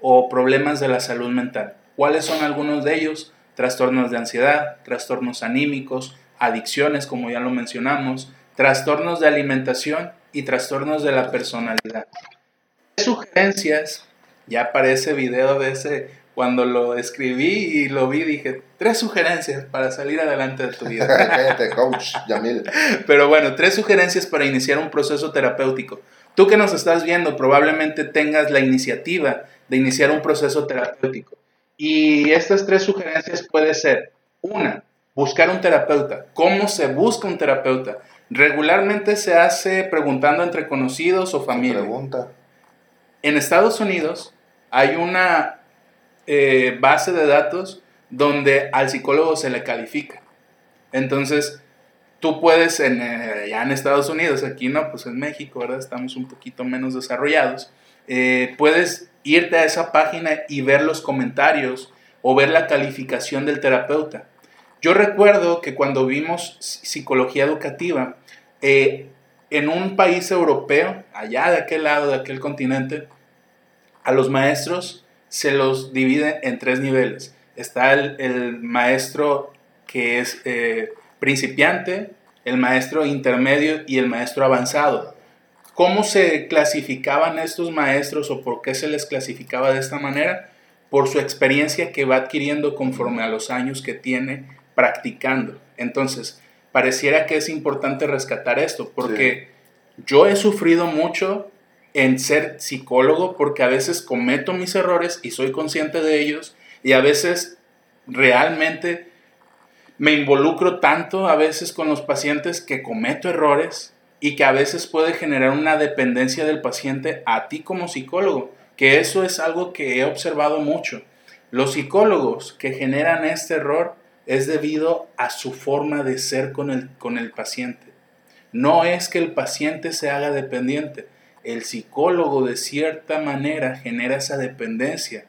o problemas de la salud mental. ¿Cuáles son algunos de ellos? Trastornos de ansiedad, trastornos anímicos, adicciones, como ya lo mencionamos, trastornos de alimentación y trastornos de la personalidad. sugerencias, ya para ese video de ese, cuando lo escribí y lo vi, dije, tres sugerencias para salir adelante de tu vida. coach, Pero bueno, tres sugerencias para iniciar un proceso terapéutico. Tú que nos estás viendo probablemente tengas la iniciativa de iniciar un proceso terapéutico. Y estas tres sugerencias puede ser, una, buscar un terapeuta. ¿Cómo se busca un terapeuta? Regularmente se hace preguntando entre conocidos o familia. Pregunta. En Estados Unidos hay una eh, base de datos donde al psicólogo se le califica. Entonces, tú puedes, en, eh, ya en Estados Unidos, aquí no, pues en México, ¿verdad? Estamos un poquito menos desarrollados. Eh, puedes irte a esa página y ver los comentarios o ver la calificación del terapeuta. Yo recuerdo que cuando vimos psicología educativa, en un país europeo, allá de aquel lado, de aquel continente, a los maestros se los divide en tres niveles. Está el, maestro que es eh, principiante, el maestro intermedio y el maestro avanzado. ¿Cómo se clasificaban estos maestros o por qué se les clasificaba de esta manera? Por su experiencia que va adquiriendo conforme a los años que tiene practicando. Entonces, pareciera que es importante rescatar esto, porque yo he sufrido mucho en ser psicólogo porque a veces cometo mis errores y soy consciente de ellos y a veces realmente me involucro tanto a veces con los pacientes que cometo errores y que a veces puede generar una dependencia del paciente a ti como psicólogo, que eso es algo que he observado mucho. Los psicólogos que generan este error es debido a su forma de ser con el, con el paciente. No es que el paciente se haga dependiente. El psicólogo de cierta manera genera esa dependencia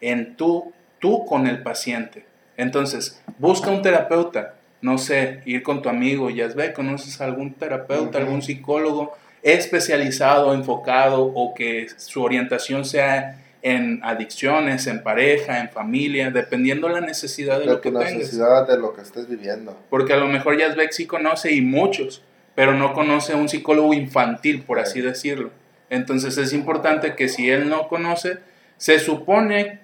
en tú, tú con el paciente. Entonces, busca un terapeuta. No sé, ir con tu amigo, ya ve, conoces a algún terapeuta, algún psicólogo especializado, enfocado o que su orientación sea en adicciones, en pareja, en familia, dependiendo la necesidad de, lo que tengas. necesidad de lo que estés viviendo. Porque a lo mejor Yazbek sí conoce y muchos, pero no conoce a un psicólogo infantil, por así decirlo. Entonces es importante que si él no conoce, se supone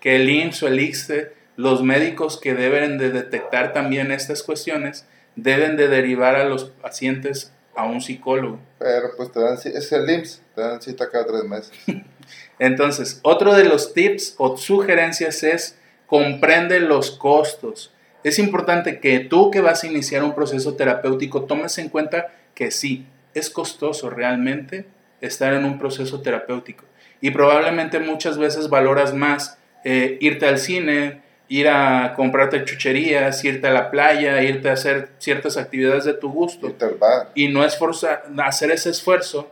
que el IMSS o el ICSE, los médicos que deben de detectar también estas cuestiones, deben de derivar a los pacientes a un psicólogo. Pero pues te dan, es el IMSS, te dan cita cada tres meses. Entonces, otro de los tips o sugerencias es comprende los costos. Es importante que tú que vas a iniciar un proceso terapéutico tomes en cuenta que sí, es costoso realmente estar en un proceso terapéutico. Y probablemente muchas veces valoras más eh, irte al cine, ir a comprarte chucherías, irte a la playa, irte a hacer ciertas actividades de tu gusto. Y no esforzar, hacer ese esfuerzo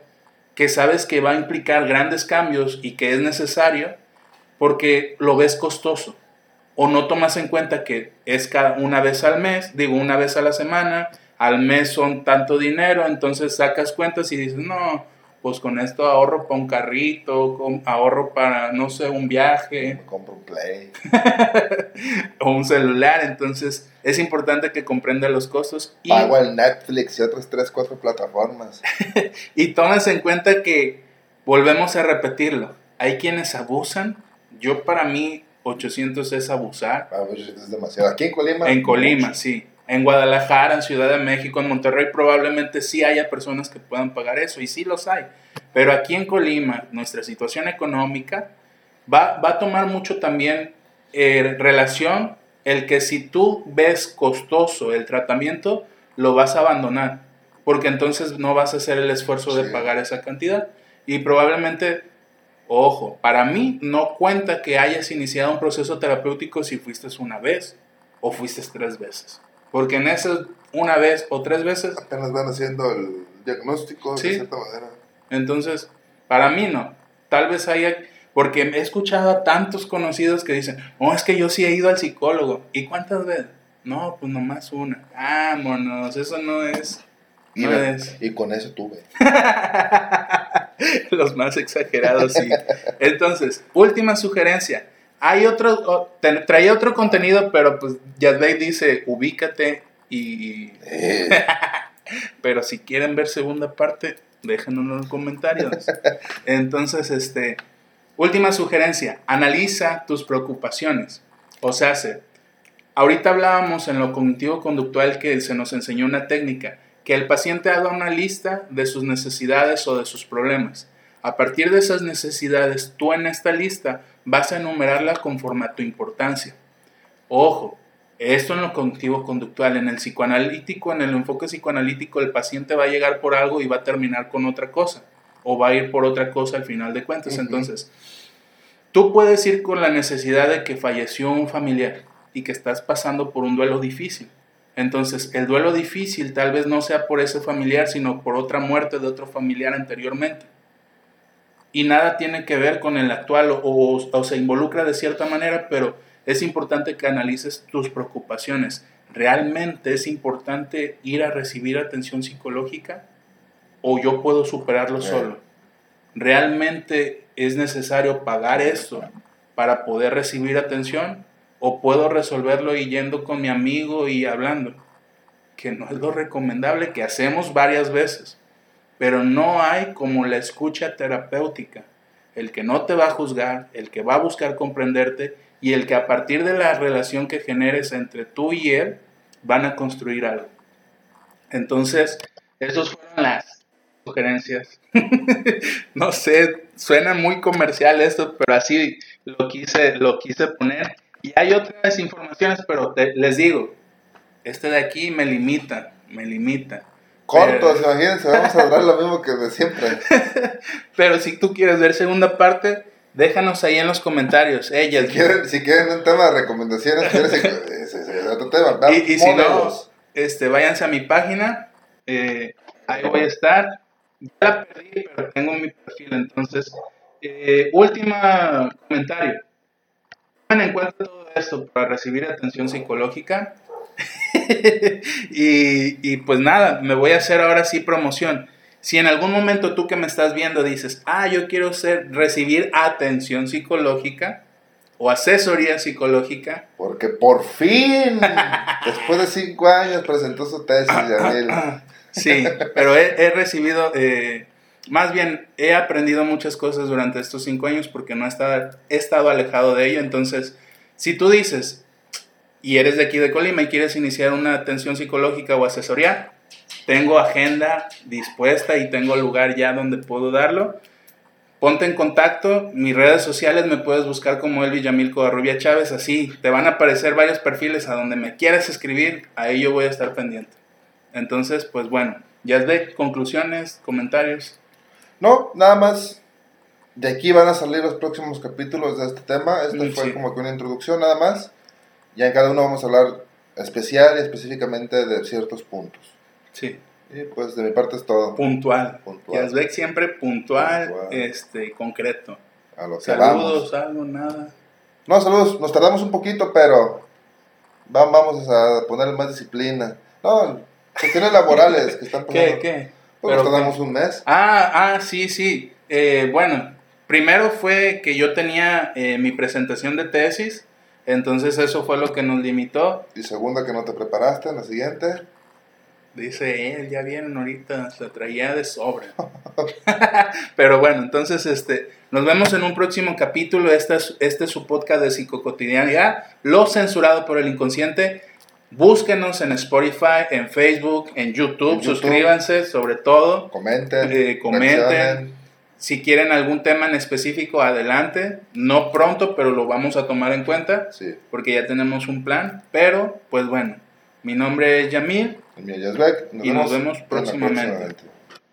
que sabes que va a implicar grandes cambios y que es necesario porque lo ves costoso. O no tomas en cuenta que es cada una vez al mes, digo una vez a la semana, al mes son tanto dinero, entonces sacas cuentas y dices, no, pues con esto ahorro para un carrito, ahorro para, no sé, un viaje. Me compro un play. o un celular, entonces es importante que comprenda los costos. Y, Pago el Netflix y otras 3, 4 plataformas. y tomes en cuenta que volvemos a repetirlo, hay quienes abusan, yo para mí 800 es abusar. Ah, 800 es demasiado. ¿Aquí en Colima? En Colima, sí. En Guadalajara, en Ciudad de México, en Monterrey probablemente sí haya personas que puedan pagar eso y sí los hay. Pero aquí en Colima, nuestra situación económica va, va a tomar mucho también eh, relación el que si tú ves costoso el tratamiento, lo vas a abandonar, porque entonces no vas a hacer el esfuerzo de pagar esa cantidad. Y probablemente, ojo, para mí no cuenta que hayas iniciado un proceso terapéutico si fuiste una vez o fuiste tres veces. Porque en esas una vez o tres veces... Apenas van haciendo el diagnóstico de cierta manera. Entonces, para mí no. Tal vez haya... Porque he escuchado a tantos conocidos que dicen, oh, es que yo sí he ido al psicólogo. ¿Y cuántas veces? No, pues nomás una. Vámonos, eso no es... No y, es. y con eso tuve. Los más exagerados, sí. Entonces, última sugerencia hay otro, traía otro contenido, pero pues Yadvey dice, ubícate y... Eh. pero si quieren ver segunda parte, déjenos en los comentarios. Entonces, este, última sugerencia, analiza tus preocupaciones. O sea, ahorita hablábamos en lo cognitivo conductual que se nos enseñó una técnica, que el paciente haga una lista de sus necesidades o de sus problemas. A partir de esas necesidades, tú en esta lista vas a enumerarla conforme a tu importancia. Ojo, esto en lo cognitivo conductual, en el psicoanalítico, en el enfoque psicoanalítico, el paciente va a llegar por algo y va a terminar con otra cosa, o va a ir por otra cosa al final de cuentas. Entonces, tú puedes ir con la necesidad de que falleció un familiar y que estás pasando por un duelo difícil. Entonces, el duelo difícil tal vez no sea por ese familiar, sino por otra muerte de otro familiar anteriormente y nada tiene que ver con el actual o, se involucra de cierta manera, pero es importante que analices tus preocupaciones. ¿Realmente es importante ir a recibir atención psicológica o yo puedo superarlo solo? ¿Realmente es necesario pagar esto para poder recibir atención o puedo resolverlo yendo con mi amigo y hablando? Que no es lo recomendable que hacemos varias veces pero no hay como la escucha terapéutica, el que no te va a juzgar, el que va a buscar comprenderte y el que a partir de la relación que generes entre tú y él van a construir algo. Entonces, esas fueron las sugerencias. no sé, suena muy comercial esto, pero así lo quise, lo quise poner. Y hay otras informaciones, pero les digo, este de aquí me limita, me limita. Cortos, imagínense, vamos a hablar lo mismo que de siempre. Pero si tú quieres ver segunda parte, déjanos ahí en los comentarios. si, quieren, si quieren un tema de recomendaciones, otro tema. Y, y si no, este, váyanse a mi página, eh, ahí voy a estar. Ya la perdí, pero tengo mi perfil, entonces. Eh, última comentario. En cuenta todo esto para recibir atención psicológica y, pues nada, me voy a hacer ahora sí promoción. Si en algún momento tú que me estás viendo dices, ah, yo quiero ser, recibir atención psicológica o asesoría psicológica. Porque por fin, después de cinco años, presentó su tesis, Daniel. sí, pero he, recibido, eh, más bien he aprendido muchas cosas durante estos cinco años porque no he estado, he estado alejado de ello. Entonces, si tú dices, y eres de aquí de Colima y quieres iniciar una atención psicológica o asesoría, tengo agenda dispuesta y tengo lugar ya donde puedo darlo. Ponte en contacto, mis redes sociales me puedes buscar como Elvi Yamil Covarrubia Chávez, así te van a aparecer varios perfiles a donde me quieras escribir, ahí yo voy a estar pendiente. Entonces, pues bueno, ya es de conclusiones, comentarios. No, nada más. De aquí van a salir los próximos capítulos de este tema. Este mm, fue como que una introducción nada más. Ya en cada uno vamos a hablar especial y específicamente de ciertos puntos. Sí. Y pues de mi parte es todo. Puntual. Puntual. ve siempre puntual, este, concreto. A lo que Saludos, algo, nada. No, saludos. Nos tardamos un poquito, pero va- vamos a ponerle más disciplina. No, cuestiones laborales que están pasando. ¿Qué? ¿Qué? Pues ¿Pero tardamos un mes. Ah, ah, sí, sí. Eh, bueno, primero fue que yo tenía eh, mi presentación de tesis, entonces eso fue lo que nos limitó. Y segunda, que no te preparaste en la siguiente. Dice él, ya vieron ahorita, se traía de sobra. Pero bueno, entonces este, nos vemos en un próximo capítulo. Este es, este es su podcast de psicocotidianidad, lo censurado por el inconsciente. Búsquenos en Spotify, en Facebook, en YouTube. En YouTube. Suscríbanse, sobre todo. Comenten. Eh, comenten. reaccionen. Si quieren algún tema en específico, adelante. No pronto, pero lo vamos a tomar en cuenta Sí. porque ya tenemos un plan. Pero, pues bueno, mi nombre es Yamil. El mío ya es Beck. Y nos vemos próximamente.